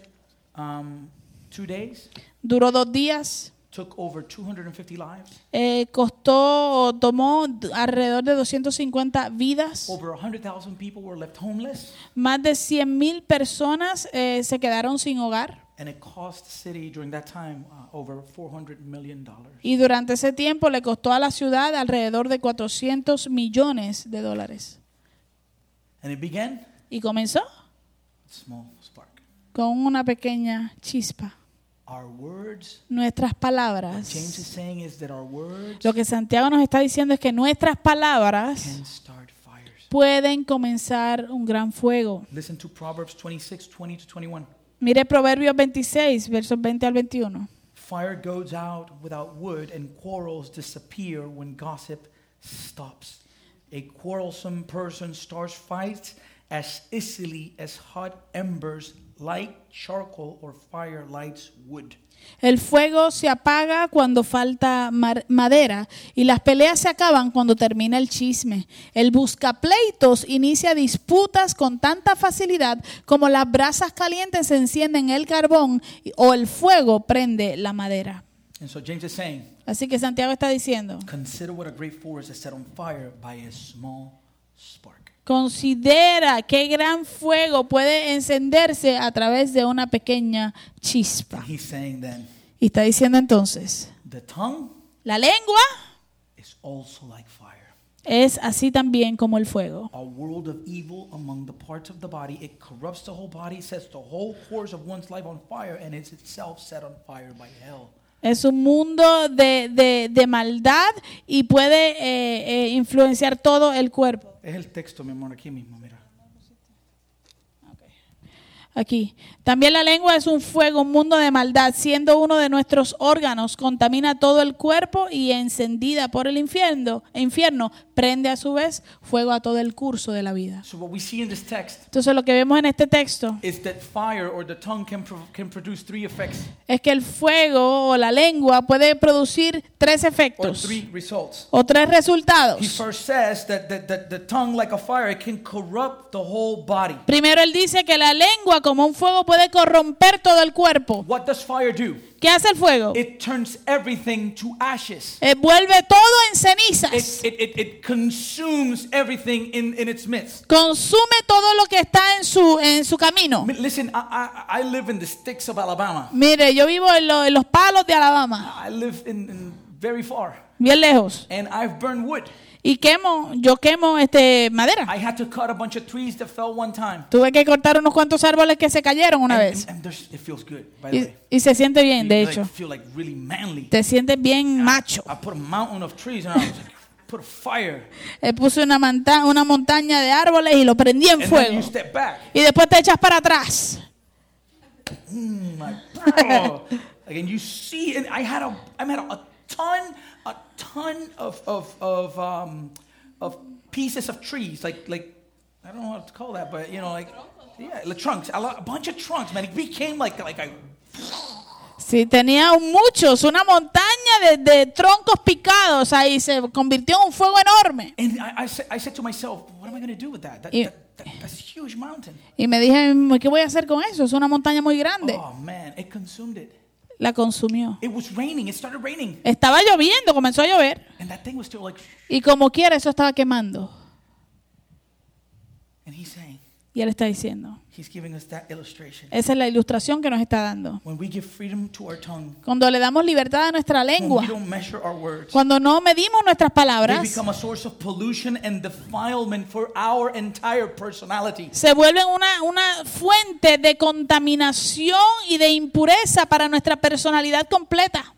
um, two days, Duró dos días, took over 250 lives, eh, costó tomó alrededor de 250 vidas. over 100,000 people were left homeless, Más de 100 mil personas eh, se quedaron sin hogar. and it cost the city during that time uh, over 400 million dollars. Y durante ese tiempo le costó a la ciudad alrededor de 400 millones de dólares. And it began Y comenzó small spark. con una pequeña chispa. Our words, Nuestras palabras. James is saying is that our words Lo que Santiago nos está diciendo es que nuestras palabras pueden comenzar un gran fuego. Listen to Proverbs 26, 20 to 21. Mire Proverbios 26, versos 20 al 21. Fire goes out without wood, and quarrels disappear when gossip stops. A quarrelsome person starts fights as easily as hot embers light charcoal or fire lights wood. El fuego se apaga cuando falta madera y las peleas se acaban cuando termina el chisme. El buscapleitos inicia disputas con tanta facilidad como las brasas calientes encienden el carbón o el fuego prende la madera. And so James is saying, Así que Santiago está diciendo, consider what a great forest is set on fire by a small spark. Considera qué gran fuego puede encenderse a través de una pequeña chispa. And he's saying then, Y está diciendo entonces, the tongue la lengua is also like fire. es así también como el fuego. Es un mundo de, de- de maldad y puede eh, eh, influenciar todo el cuerpo. Es el texto, mi amor, aquí mismo, mira. Aquí. También la lengua es un fuego, un mundo de maldad, siendo uno de nuestros órganos, contamina todo el cuerpo y encendida por el infierno, infierno, prende a su vez fuego a todo el curso de la vida. So what we see in this text Entonces lo que vemos en este texto is that fire or the tongue can, pro- can produce three effects es que el fuego o la lengua puede producir tres efectos three results. o tres resultados. Primero él dice que la lengua como un fuego puede corromper todo el cuerpo. What does fire do? ¿Qué hace el fuego? It turns everything to ashes. Eh, vuelve todo en It, cenizas. it, it, it consumes everything in, in its midst. Consume todo lo que está en su, en su camino. Listen, I, I, I live in the sticks of Alabama. Mire, yo vivo en, lo- en los palos de Alabama, I live in, in very far. bien lejos. And I've burned wood. Y quemo, yo quemo este madera. I had to cut a bunch of trees that fell one time. Tuve que cortar unos cuantos árboles que se cayeron una vez. and, and there's- it feels good, by the Y, way. y se siente bien, You de like, hecho. feel like really manly. Te sientes bien macho. I put a mountain of trees and I was like, put a fire. Eh, puse una, montaña de árboles y lo prendí en And then fuego. you step back. Y después te echas para atrás. Mm, like, oh. Like, and you see, and I had a, I had a, a ton, a ton of, of, of, um, of pieces of trees, like, like, I don't know what to call that, but you know, like, yeah, the trunks, a, lot, a bunch of trunks, man. It became like, like a, Sí, tenía muchos, una montaña de, de troncos picados ahí, se convirtió en un fuego enorme. and I, I, said, I said to myself, what am I going to do with that? That, Yeah. that, that? That's a huge mountain. Y me dije, ¿qué voy a hacer con eso? Es una montaña muy grande. Oh man, it consumed it. La consumió. It was raining. It started raining, Estaba lloviendo, comenzó a llover. and that thing was still like, Y como quiera, eso estaba quemando. and he's saying, Y él está diciendo, he's giving us that illustration. esa es la ilustración que nos está dando. When we give freedom to our tongue, Cuando le damos libertad a nuestra when lengua, we don't measure our words, cuando no medimos nuestras palabras, se vuelven una, una fuente de contaminación y de impureza para nuestra personalidad completa.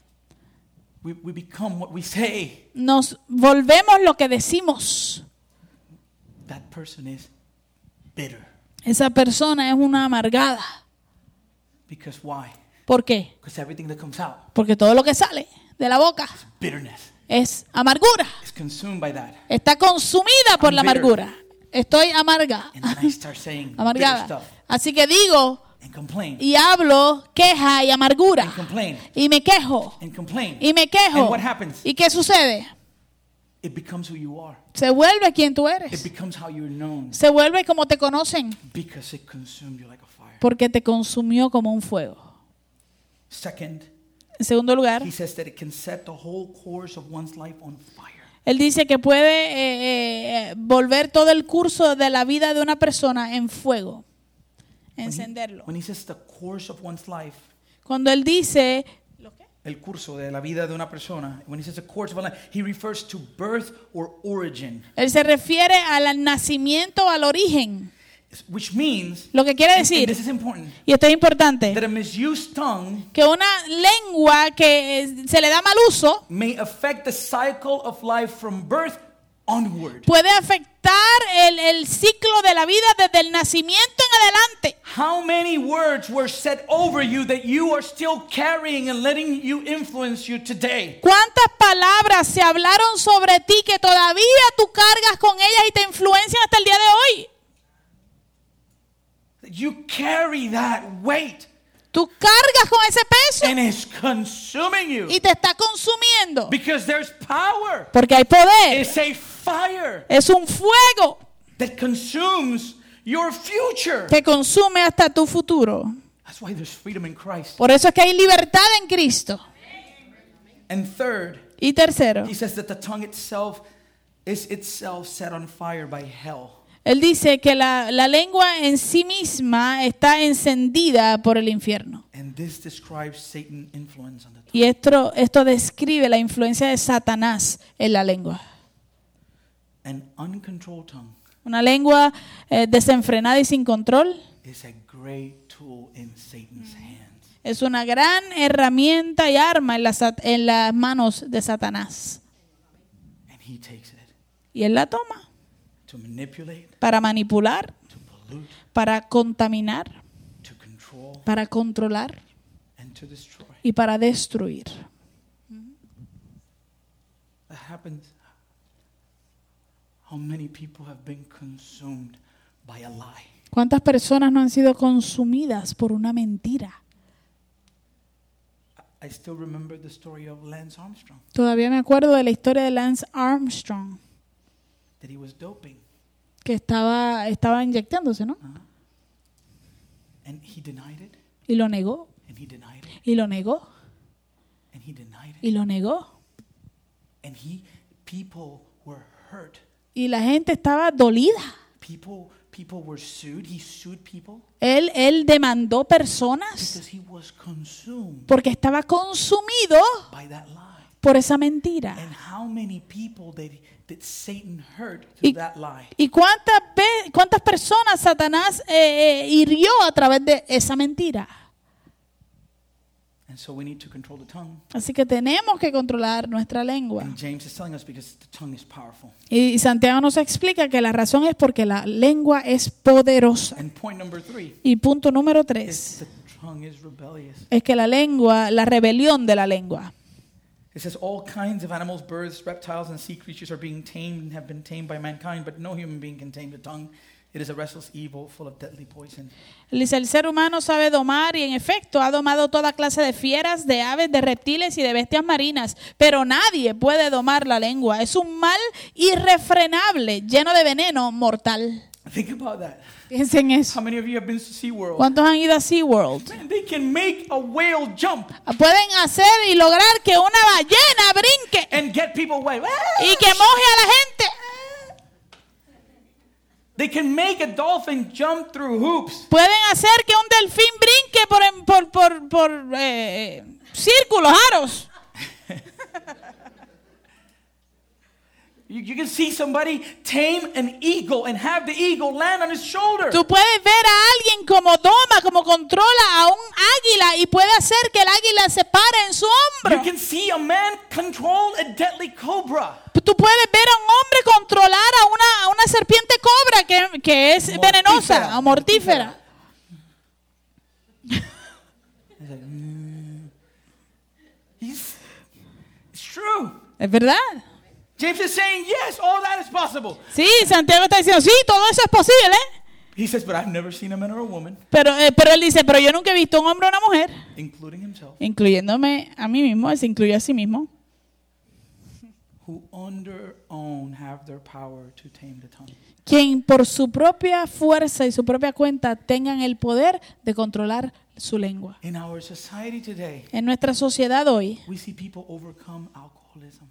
We, we become what we say. Nos volvemos lo que decimos. That person is bitter. Esa persona es una amargada. Because why? ¿Por qué? Because everything that comes out Porque todo lo que sale de la boca is bitterness. es amargura. It's consumed by that. Está consumida por I'm la bitter. amargura. estoy amarga, And then I start saying bitter amargada. stuff Así que digo and y hablo queja y amargura. and Y me quejo. and. Y me And quejo. what happens? ¿Y qué sucede? It becomes who you are. Se vuelve quien tú It eres. becomes how you're known Se vuelve como te conocen. because it consumed you like a fire. Porque te consumió como un fuego. Second, En segundo lugar, he says that it can set the whole course of one's life on fire. él dice que puede eh, eh, volver todo el curso de la vida de una persona en fuego. Encenderlo. When he says the course of one's life, Cuando él dice el curso de la vida de una persona, when he says the course of a life, he refers to birth or origin, Él se refiere al nacimiento, al origen. which means, Lo que quiere and- decir, this is important, y esto es importante, that a misused tongue que una lengua que eh, se le da mal uso may affect the cycle of life from birth onward. puede afectar el, el ciclo de la vida desde el nacimiento en adelante. How many words were said over you that you are still carrying and letting you influence you today? ¿Cuántas palabras se hablaron sobre ti que todavía tú cargas con ellas y te influencian hasta el día de hoy? You carry that weight Tú cargas con ese peso and it's consuming you y te está consumiendo. because there's power. Porque hay poder. It's a fire Es un fuego that consumes your future. que consume hasta tu futuro. That's why there's freedom in Christ. Por eso es que hay libertad en Cristo. And third, Y tercero, he says that the tongue itself is itself set on fire by hell. él dice que la, la lengua en sí misma está encendida por el infierno. And this describes Satan's influence on the tongue. Y esto, esto describe la influencia de Satanás en la lengua. An uncontrolled tongue Una lengua eh, desenfrenada y sin control is a great tool in Satan's hands. es una gran herramienta y arma en las, en las manos de Satanás. And he takes it Y él la toma to manipulate, para manipular, to pollute, para contaminar, to control, para controlar and to destroy. y para destruir. That happens. How many people have been consumed by a lie? ¿Cuántas personas no han sido consumidas por una mentira? I- I still remember the story of Lance Armstrong. Todavía me acuerdo de la historia de Lance Armstrong, that he was doping. que estaba, estaba inyectándose, ¿no? and he denied it Y lo negó, and he denied it y lo negó, and he denied it y lo negó. Y la gente estaba dolida. People people were sued. He sued people Él, él demandó personas because he was consumed porque estaba consumido by that lie. por esa mentira. And how many people that that Satan hurt Y, through that lie? y cuántas personas Satanás eh, eh, hirió a través de esa mentira. And so we need to control the tongue. Así que tenemos que controlar nuestra lengua. And James is telling us because the tongue is powerful. Y Santiago nos explica que la razón es porque la lengua es poderosa. And point number three Y punto número is tres the tongue is rebellious. es que la lengua, la rebelión de la lengua. It says all kinds of animals, birds, reptiles, and sea creatures are being tamed and have been tamed by mankind, but no human being can tame the tongue. It is a restless evil full of deadly poison. Él Dice, el ser humano sabe domar y en efecto ha domado toda clase de fieras, de aves, de reptiles y de bestias marinas, pero nadie puede domar la lengua. Es un mal irrefrenable, lleno de veneno mortal. Think about that. Piensen en eso. How many of you have been to SeaWorld? ¿Cuántos han ido a SeaWorld? Man, they can make a whale jump Pueden hacer y lograr que una ballena brinque and get people y que moje a la gente. They can make a dolphin jump through hoops. Pueden hacer que un delfín brinque por, por, por, por eh, círculos, aros. You, you can see somebody tame an eagle and have the eagle land on his shoulder. Tú puedes ver a alguien como doma, como controla a un águila y puede hacer que el águila se pare en su You hombro. can see a man control a deadly cobra. Tú puedes ver a un hombre controlar a una, a una serpiente cobra que, que es Mortífera. venenosa o mortífera. Like, mm. It's true. Es verdad. James is saying, yes, all that is possible. Sí, Santiago está diciendo, sí, todo eso es posible. He says, but I've never seen a man or a woman, Pero, eh, pero él dice, pero yo nunca he visto un hombre o una mujer, including himself, incluyéndome a mí mismo, él se incluye a sí mismo, who on their own have their power to tame the tongue. quien por su propia fuerza y su propia cuenta tengan el poder de controlar su lengua. In our society today, En nuestra sociedad hoy we see people overcome alcoholism,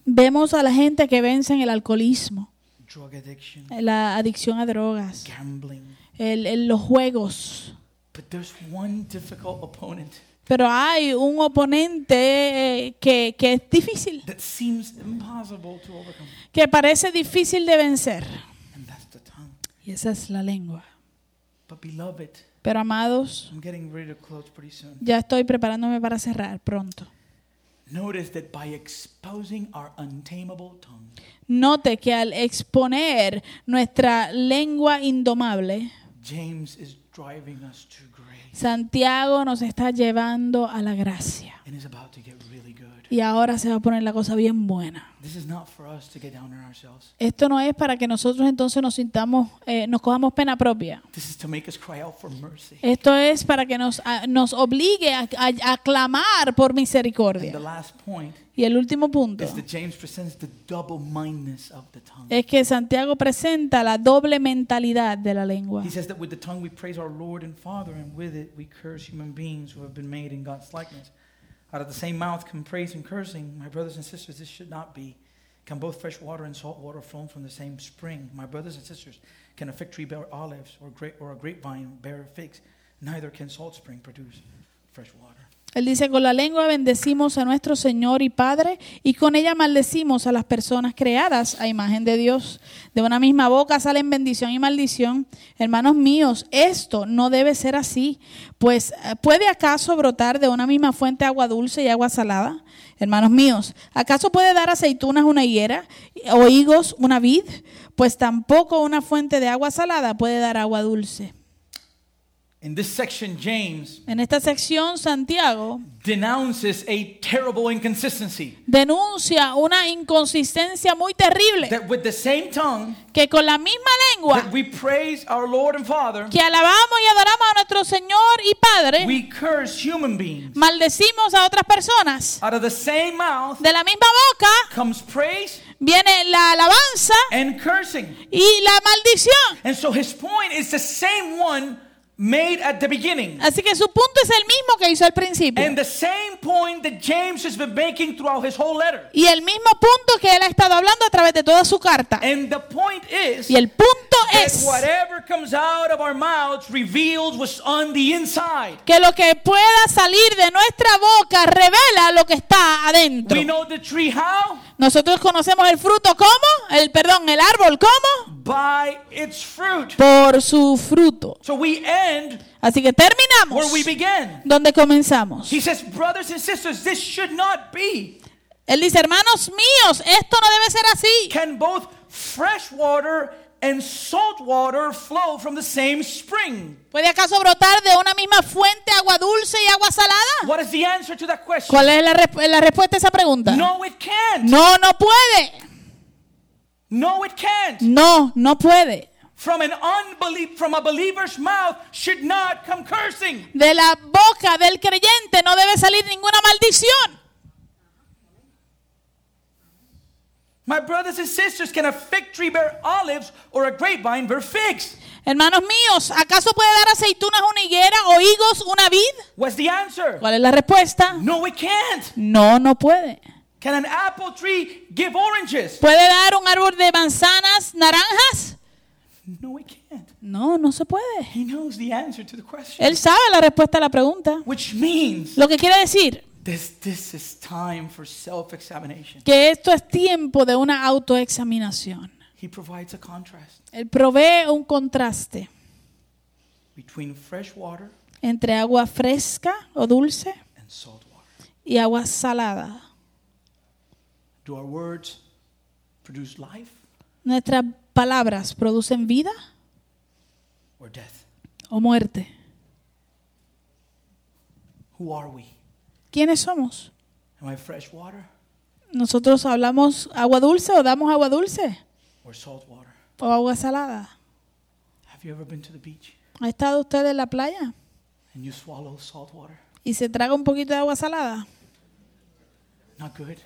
vemos a la gente que vence en el alcoholismo, drug addiction, la adicción a drogas, gambling. el- el- los juegos. But there's one difficult opponent Pero hay un oponente eh, que, que es difícil, that seems impossible to overcome, que parece difícil de vencer. and that's the tongue. Y esa es la lengua. But beloved, Pero amados, I'm getting ready to close pretty soon. ya estoy preparándome para cerrar pronto. Notice that by exposing our untamable tongue, Note que al exponer nuestra lengua indomable, James is driving us to grace Santiago nos está llevando a la gracia. and is about to get really good. Y ahora se va a poner la cosa bien buena. This is not for us to get down on ourselves. Esto no es para que nosotros entonces nos sintamos, eh, nos cojamos pena propia. This is to make us cry out for mercy. Esto es para que nos, a- nos obligue a, a- a clamar por And misericordia. Y el último punto is that James presents the double mindedness of the tongue. es que Santiago presenta la doble mentalidad de la lengua. Out of the same mouth come praise and cursing. My brothers and sisters, this should not be. Can both fresh water and salt water flow from the same spring? My brothers and sisters, can a fig tree bear olives, or, grape, or a grapevine bear figs? Neither can salt spring produce fresh water. Él dice, con la lengua bendecimos a nuestro Señor y Padre y con ella maldecimos a las personas creadas a imagen de Dios. De una misma boca salen bendición y maldición. Hermanos míos, esto no debe ser así, pues eh, ¿puede acaso brotar de una misma fuente agua dulce y agua salada? Hermanos míos, ¿acaso puede dar aceitunas una higuera o higos una vid? Pues tampoco una fuente de agua salada puede dar agua dulce. In this section, James En esta sección, Santiago denounces a terrible inconsistency. denuncia una inconsistencia muy terrible, That with the same tongue que con la misma lengua that we praise our Lord and Father, que alabamos y adoramos a nuestro Señor y Padre, we curse human beings. maldecimos a otras personas. Out of the same mouth De la misma boca comes praise viene la alabanza and cursing. y la maldición. And so his point is the same one made at the beginning. Así que su punto es el mismo que hizo al principio. And the same point that James has been making throughout his whole letter. Y el mismo punto que él ha estado hablando a través de toda su carta. And the point is Y el punto that es whatever comes out of our mouths reveals what's on the inside. que lo que pueda salir de nuestra boca revela lo que está adentro. We know the tree how? Nosotros conocemos el fruto como, el perdón, el árbol como, By its fruit. por su fruto. So we end Así que where terminamos we began. donde comenzamos. He says, brothers and sisters, this should not be. Él dice, hermanos míos, esto no debe ser así. Can both fresh water and salt water flow from the same spring? ¿Puede acaso brotar de una misma fuente agua dulce y agua salada? What is the answer to that question? ¿Cuál es la, resp- la respuesta a esa pregunta? No, it can't. No, no puede. No, it can't. No, no puede. From an unbelief, from a believer's mouth should not come cursing. De la boca del creyente no debe salir ninguna maldición. My brothers and sisters, can a fig tree bear olives or a grapevine bear figs? Hermanos míos, ¿acaso puede dar aceitunas una higuera o higos una vid? What's the answer? ¿Cuál es la respuesta? No, it can't. No, no puede. Can an apple tree give oranges? ¿Puede dar un árbol de manzanas naranjas? No, it can't. No, no se puede. He knows the answer to the question. Él sabe la respuesta a la pregunta. Which means Lo que quiere decir this, this is time for self examination. que esto es tiempo de una autoexaminación. He provides a contrast Él provee un contraste between fresh water entre agua fresca o dulce and salt water. y agua salada. Do our words produce life Nuestras palabras producen vida or death? o muerte. Who are we? ¿Quiénes somos? Am I fresh water Nosotros hablamos agua dulce o damos agua dulce or salt water? o agua salada. Have you ever been to the beach ¿Ha estado usted en la playa and you swallow salt water? y se traga un poquito de agua salada? Not good.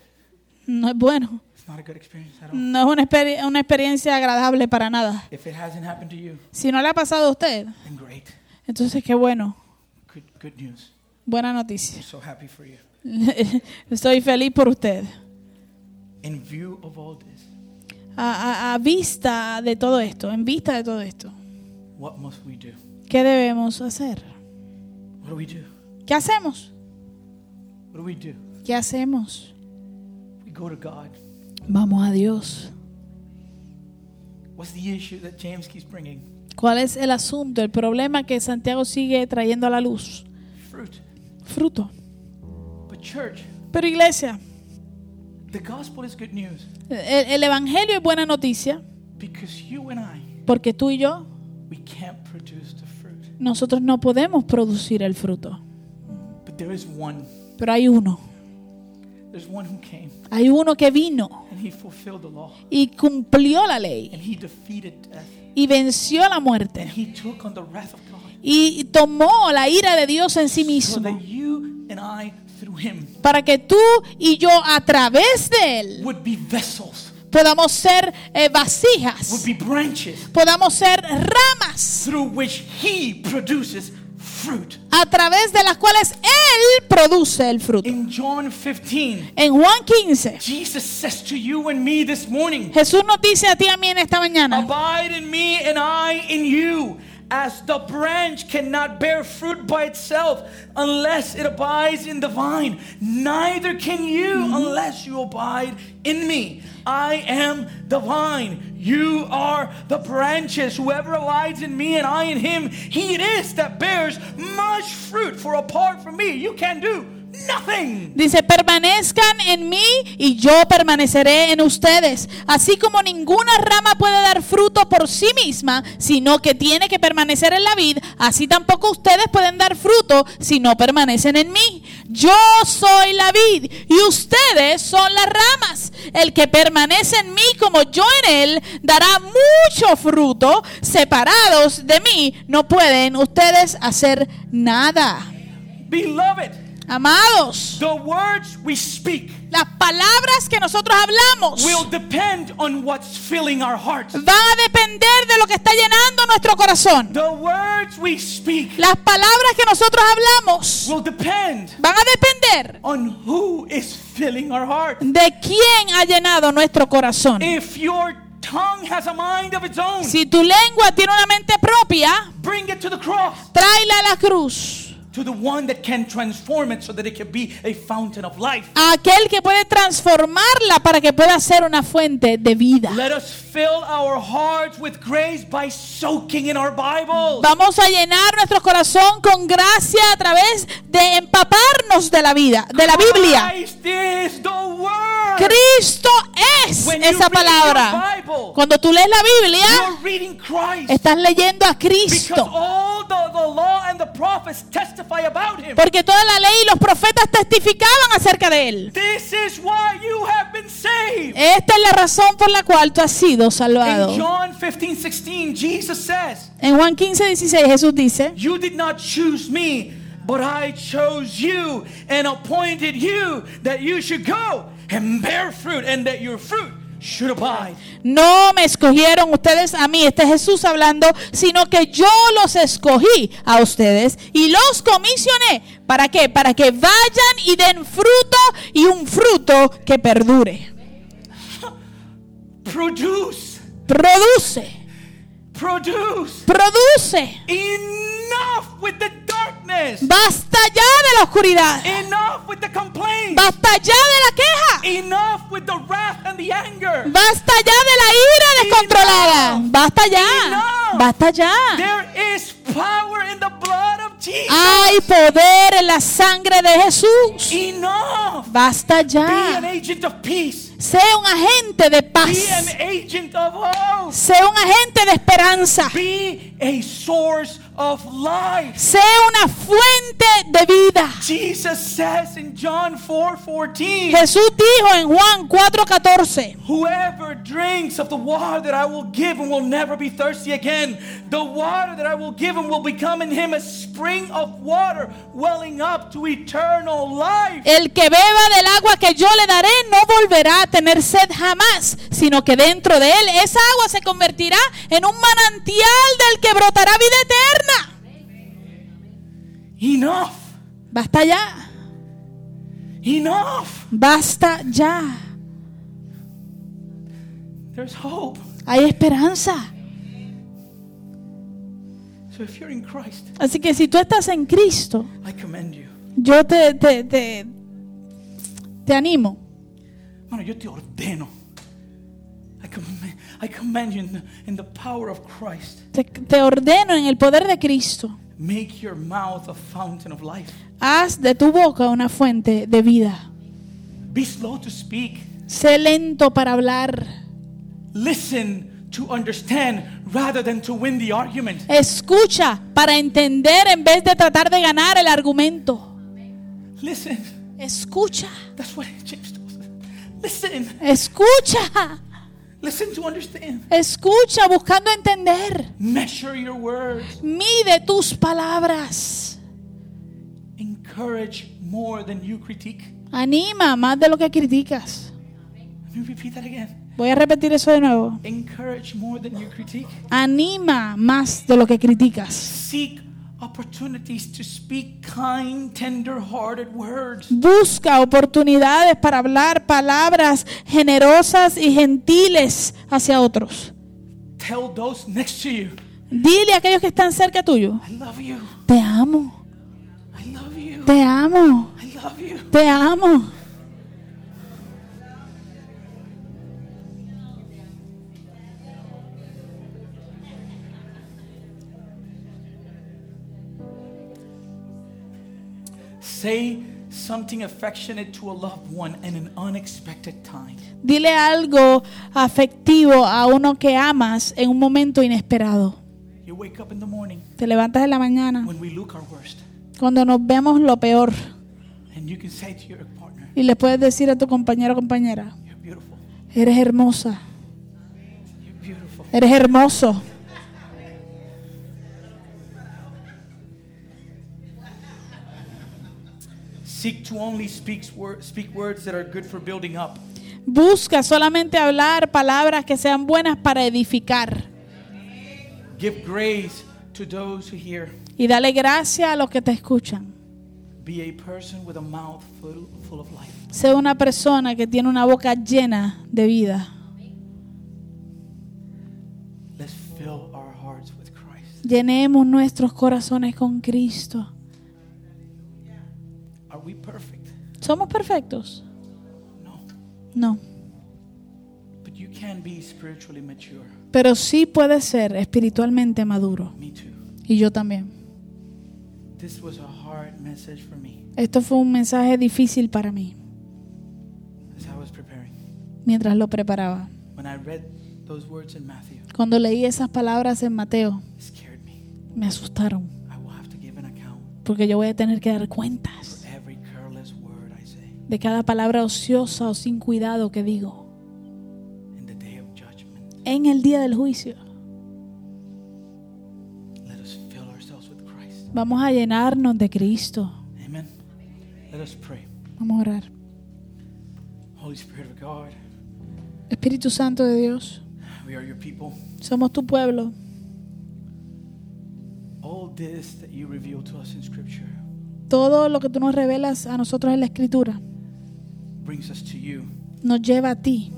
No es bueno. It's not a good experience at all. No es una, experi- una experiencia agradable para nada. If it hasn't happened to you, Si no le ha pasado a usted, then great. entonces qué bueno. Good, good news. Buena noticia. so happy for you. Estoy feliz por usted. In view of all this, A, a- a vista de todo esto, en vista de todo esto, what must we do? ¿qué debemos hacer? What do we do? ¿Qué hacemos? What do we do? ¿Qué hacemos? We go to God. Vamos a Dios. What's the issue that James keeps bringing? ¿Cuál es el asunto, el problema que Santiago sigue trayendo a la luz? Fruto. Pero iglesia, the gospel is good news el, el Evangelio es buena noticia because you and I, porque tú y yo, we can't produce the fruit. nosotros no podemos producir el fruto. But there is one. Pero hay uno. There's one who came Hay uno que vino and he fulfilled the law y cumplió la ley y venció la muerte y tomó la ira de Dios en sí mismo para que tú y yo a través de él podamos ser eh, vasijas, podamos ser ramas through which he produces fruit. a través de las cuales él produce el fruto. In John 15, En Juan 15, Jesus says to you and me this morning, Jesús nos dice a ti y a mí en esta mañana, Abide in me and I in you. As the branch cannot bear fruit by itself unless it abides in the vine, neither can you mm-hmm. unless you abide in me. I am the vine. You are the branches. Whoever abides in me and I in him, he it is that bears much fruit. For apart from me, you can do nothing. Dice, permanezcan en mí y yo permaneceré en ustedes. Así como ninguna rama puede dar fruto por sí misma, sino que tiene que permanecer en la vid, así tampoco ustedes pueden dar fruto si no permanecen en mí. Yo soy la vid y ustedes son las ramas. El que permanece en mí como yo en él, dará mucho fruto. Separados de mí, no pueden ustedes hacer nada. Beloved, Amados. the words we speak Las palabras que nosotros hablamos will depend on what's filling our hearts. van a depender de lo que está llenando nuestro corazón. The words we speak Las palabras que nosotros hablamos will depend van a depender on who is filling our heart. de quién ha llenado nuestro corazón. If your tongue has a mind of its own, Si tu lengua tiene una mente propia, bring it to the cross, tráela a la cruz. To the one that can transform it so that it can be a fountain of life. A aquel que puede transformarla para que pueda ser una fuente de vida. Let us fill our hearts with grace by soaking in our. Vamos a llenar nuestro corazón con gracia a través de empaparnos de la vida, de la Biblia. Christ is the Word. Cristo es When esa palabra. Bible, Cuando tú lees la Biblia, estás leyendo a Because Cristo. all the, the law and the prophets testify about him. Porque toda la ley y los profetas testificaban acerca de él. This is why you have been saved. Esta es la razón por la cual tú has sido In salvado. John 15, 16, Jesus says, En Juan 15, 16 Jesús dice, You did not choose me, but I chose you and appointed you that you should go and bear fruit and that your fruit. No me escogieron ustedes a mí, este es Jesús hablando, sino que yo los escogí a ustedes y los comisioné. ¿Para qué? Para que vayan y den fruto y un fruto que perdure. Produce, Produce, produce. produce. Enough with the darkness. Basta ya de la oscuridad. Enough with the complaints. Basta ya de la queja. Enough with the wrath and the anger. Basta ya de la ira descontrolada. Basta ya. Enough. Basta ya. There is power in the blood of Jesus. Hay poder en la sangre de Jesús. Enough. Basta Be an ya. agent of peace. Sea un agente de Be an paz. agent of hope. Sea un agente de esperanza. Be a source of life. Sé una fuente de vida. Jesus says in John 4:14, Jesús dijo en Juan 4:14, Whoever drinks of the water that I will give him will never be thirsty again. The water that I will give him will become in him a spring of water welling up to eternal life. el que beba del agua que yo le daré no volverá a tener sed jamás, sino que dentro de él esa agua se convertirá en un manantial del que brotará vida eterna. Enough. Basta ya, Enough. basta ya. There's hope. Hay esperanza. So if you're in Christ, Así que si tú estás en Cristo, I commend you. yo te, te, te, te animo. Mano, yo te ordeno. I commend, I commend you in the, in the power of Christ. Te, te ordeno en el poder de Cristo. Make your mouth a fountain of life. Haz de tu boca una fuente de vida. Be slow to speak. Sé lento para hablar. Listen to understand rather than to win the argument. Escucha para entender en vez de tratar de ganar el argumento. Listen. Escucha. That's what James. Listen. Escucha. Listen to understand. Escucha buscando entender. Measure your words. Mide tus palabras. Encourage more than you critique. Anima más de lo que criticas. Let me repeat that again. Voy a repetir eso de nuevo. Encourage more than you critique. Anima más de lo que criticas. Seek opportunities to speak kind, tender hearted words. Busca oportunidades para hablar palabras generosas y gentiles hacia otros. Tell those next to you, Dile a aquellos que están cerca tuyo, I love you. te amo, I love you. te amo, I love you. te amo. Say something affectionate to a loved one in an unexpected time. Dile algo afectivo a uno que amas en un momento inesperado. You wake up in the morning Te levantas en la mañana when we look our worst, cuando nos vemos lo peor and you can say to your partner, y le puedes decir a tu compañero o compañera, You're beautiful. eres hermosa, You're beautiful. eres hermoso. Seek to only speak, wor- speak words that are good for building up. Busca solamente hablar palabras que sean buenas para edificar Give grace to those who hear. y dale gracia a los que te escuchan. Be a person with a mouth full, full of life. Sé una persona que tiene una boca llena de vida. Let's fill our hearts with Christ. Llenemos nuestros corazones con Cristo. Are we perfect? ¿Somos perfectos? No. No. But you can be spiritually mature. Pero sí puede ser espiritualmente maduro. Me too. Y yo también. This was a hard message for me Esto fue un mensaje difícil para mí as I was preparing. mientras lo preparaba. When I read those words in Matthew, Cuando leí esas palabras en Mateo, me. me asustaron. I will have to give an account Porque yo voy a tener que dar cuentas de cada palabra ociosa o sin cuidado que digo in the day of judgment. en el día del juicio. Let us fill ourselves with Christ. Vamos a llenarnos de Cristo. Amen. Let us pray. Vamos a orar. Holy Spirit of God, Espíritu Santo de Dios, we are your people. somos tu pueblo. All this that you reveal to us in Scripture Todo lo que tú nos revelas a nosotros en la Escritura nos lleva a ti.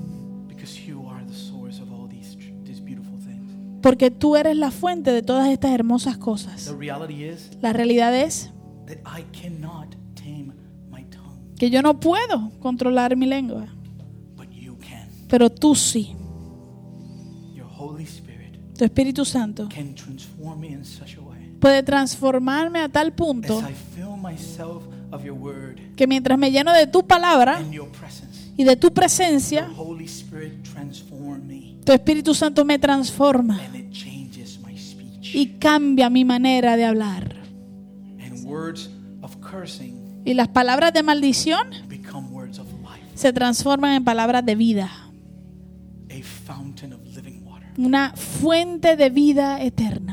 because you are the source of all these, tr- these beautiful things. Porque tú eres la fuente de todas estas hermosas The cosas. reality is La realidad es that I cannot tame my tongue, que yo no puedo controlar mi lengua, but you can. pero tú sí. Your Holy Spirit Tu Espíritu Santo can transform me in such a way puede transformarme a tal punto que mientras me lleno de tu palabra and your presence. y de tu Your presencia, Holy Spirit transform me tu Espíritu Santo me transforma y cambia mi manera de hablar. And words of cursing Y las palabras de maldición become words of life, se transforman en palabras de vida. a fountain of living water. Una fuente de vida eterna.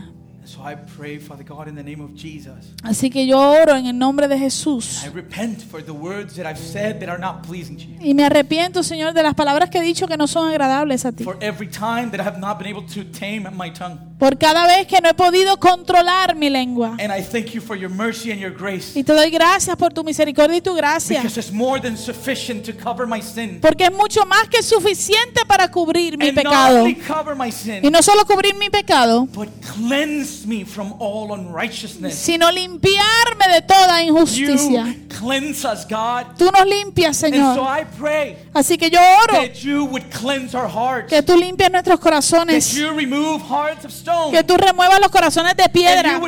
So I pray, Father God, in the name of Jesus. Así que yo oro en el nombre de Jesús. I repent for the words that I've said that are not pleasing to you. Y me arrepiento, Señor, de las palabras que he dicho que no son agradables a ti. For every time that I have not been able to tame my tongue. Por cada vez que no he podido controlar mi lengua. And I thank you for your mercy and your grace. Y te doy gracias por tu misericordia y tu gracia. Because it's more than sufficient to cover my sin. Porque es mucho más que suficiente para cubrir mi And not pecado. only cover my Y no solo cubrir mi pecado, but cleanse me from all unrighteousness. sino limpiarme de toda injusticia. You cleanse us, God. Tú nos limpias, And so Señor. I pray Así que yo oro that you would cleanse our hearts. que tú limpies nuestros That corazones, you remove hearts of stone. Que tú remuevas los corazones de piedra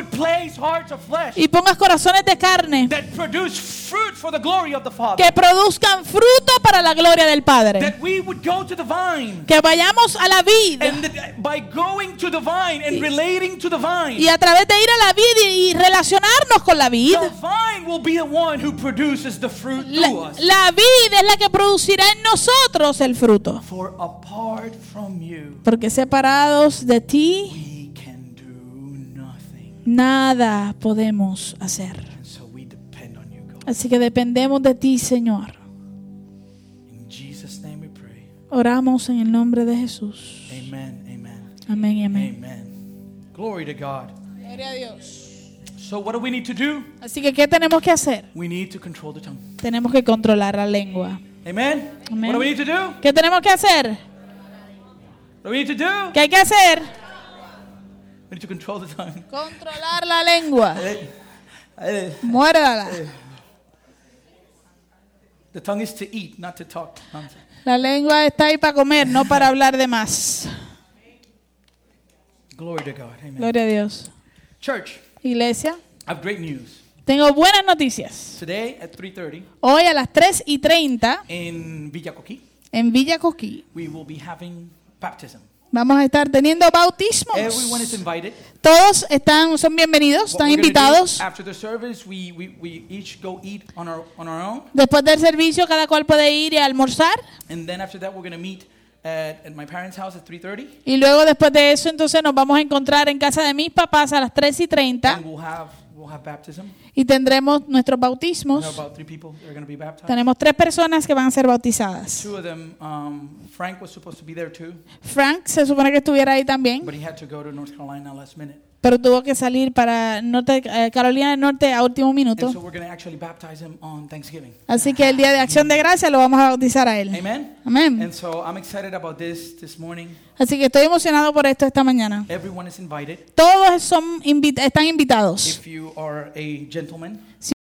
y pongas corazones de carne that produce fruit for the glory of the Father. que produzcan fruto para la gloria del Padre. That we would go to the vine. Que vayamos a la vid And that by going to the vine and relating to the vine, y a través de ir a la vid y relacionarnos con la vid, the vine will be the one who produces the fruit la, la vid es la que producirá en nosotros el fruto. For apart from you, Porque separados de ti, nada podemos hacer. And so we depend on you, God. Así que dependemos de ti, Señor. In Jesus' name we pray. Oramos en el nombre de Jesús. Amen. Amen. Amén y amén. Amen. Glory to God. Gloria a Dios. So what do we need to do? Así que, ¿qué tenemos que hacer? We need to control the tongue. Tenemos que controlar la lengua. Amen. Amen. What do we need to do? ¿Qué tenemos que hacer? What do we need to do? ¿Qué hay que hacer? We need to control the tongue. Controlar la lengua. Eh, eh, Muérdala. The tongue is to eat, not to talk. La lengua está ahí para comer, no para hablar de más. Glory to God. Amen. Gloria a Dios. Church, Iglesia, I have great news. tengo buenas noticias. Today at 3:30 Hoy a las 3 y 30 in Villacoqui, en Villa Coquí we will be having baptism. Vamos a estar teniendo bautismos. Everyone is invited. Todos están, son bienvenidos, están invitados. After the service, we, we, we each go eat on our on our own, Después del servicio, cada cual puede ir y almorzar. and then after that, we're going to meet at, at my parents' house at 3:30, Y luego, después de eso, entonces nos vamos a encontrar en casa de mis papás a las 3 y 30 and we'll have we'll have baptism. y tendremos nuestros We have bautismos. about three people that are going to be baptized. Tenemos tres personas que van a ser bautizadas. Two of them, um, Frank was supposed to be there too, Frank se supone que estuviera ahí también, but he had to go to North Carolina last minute. Pero tuvo que salir para norte, eh, Carolina del Norte a último minuto. so. Así que el día de acción de gracia lo vamos a bautizar a él. Amen. So this this. Así que estoy emocionado por esto esta mañana. Todos son invita- están invitados. If you are a gentleman,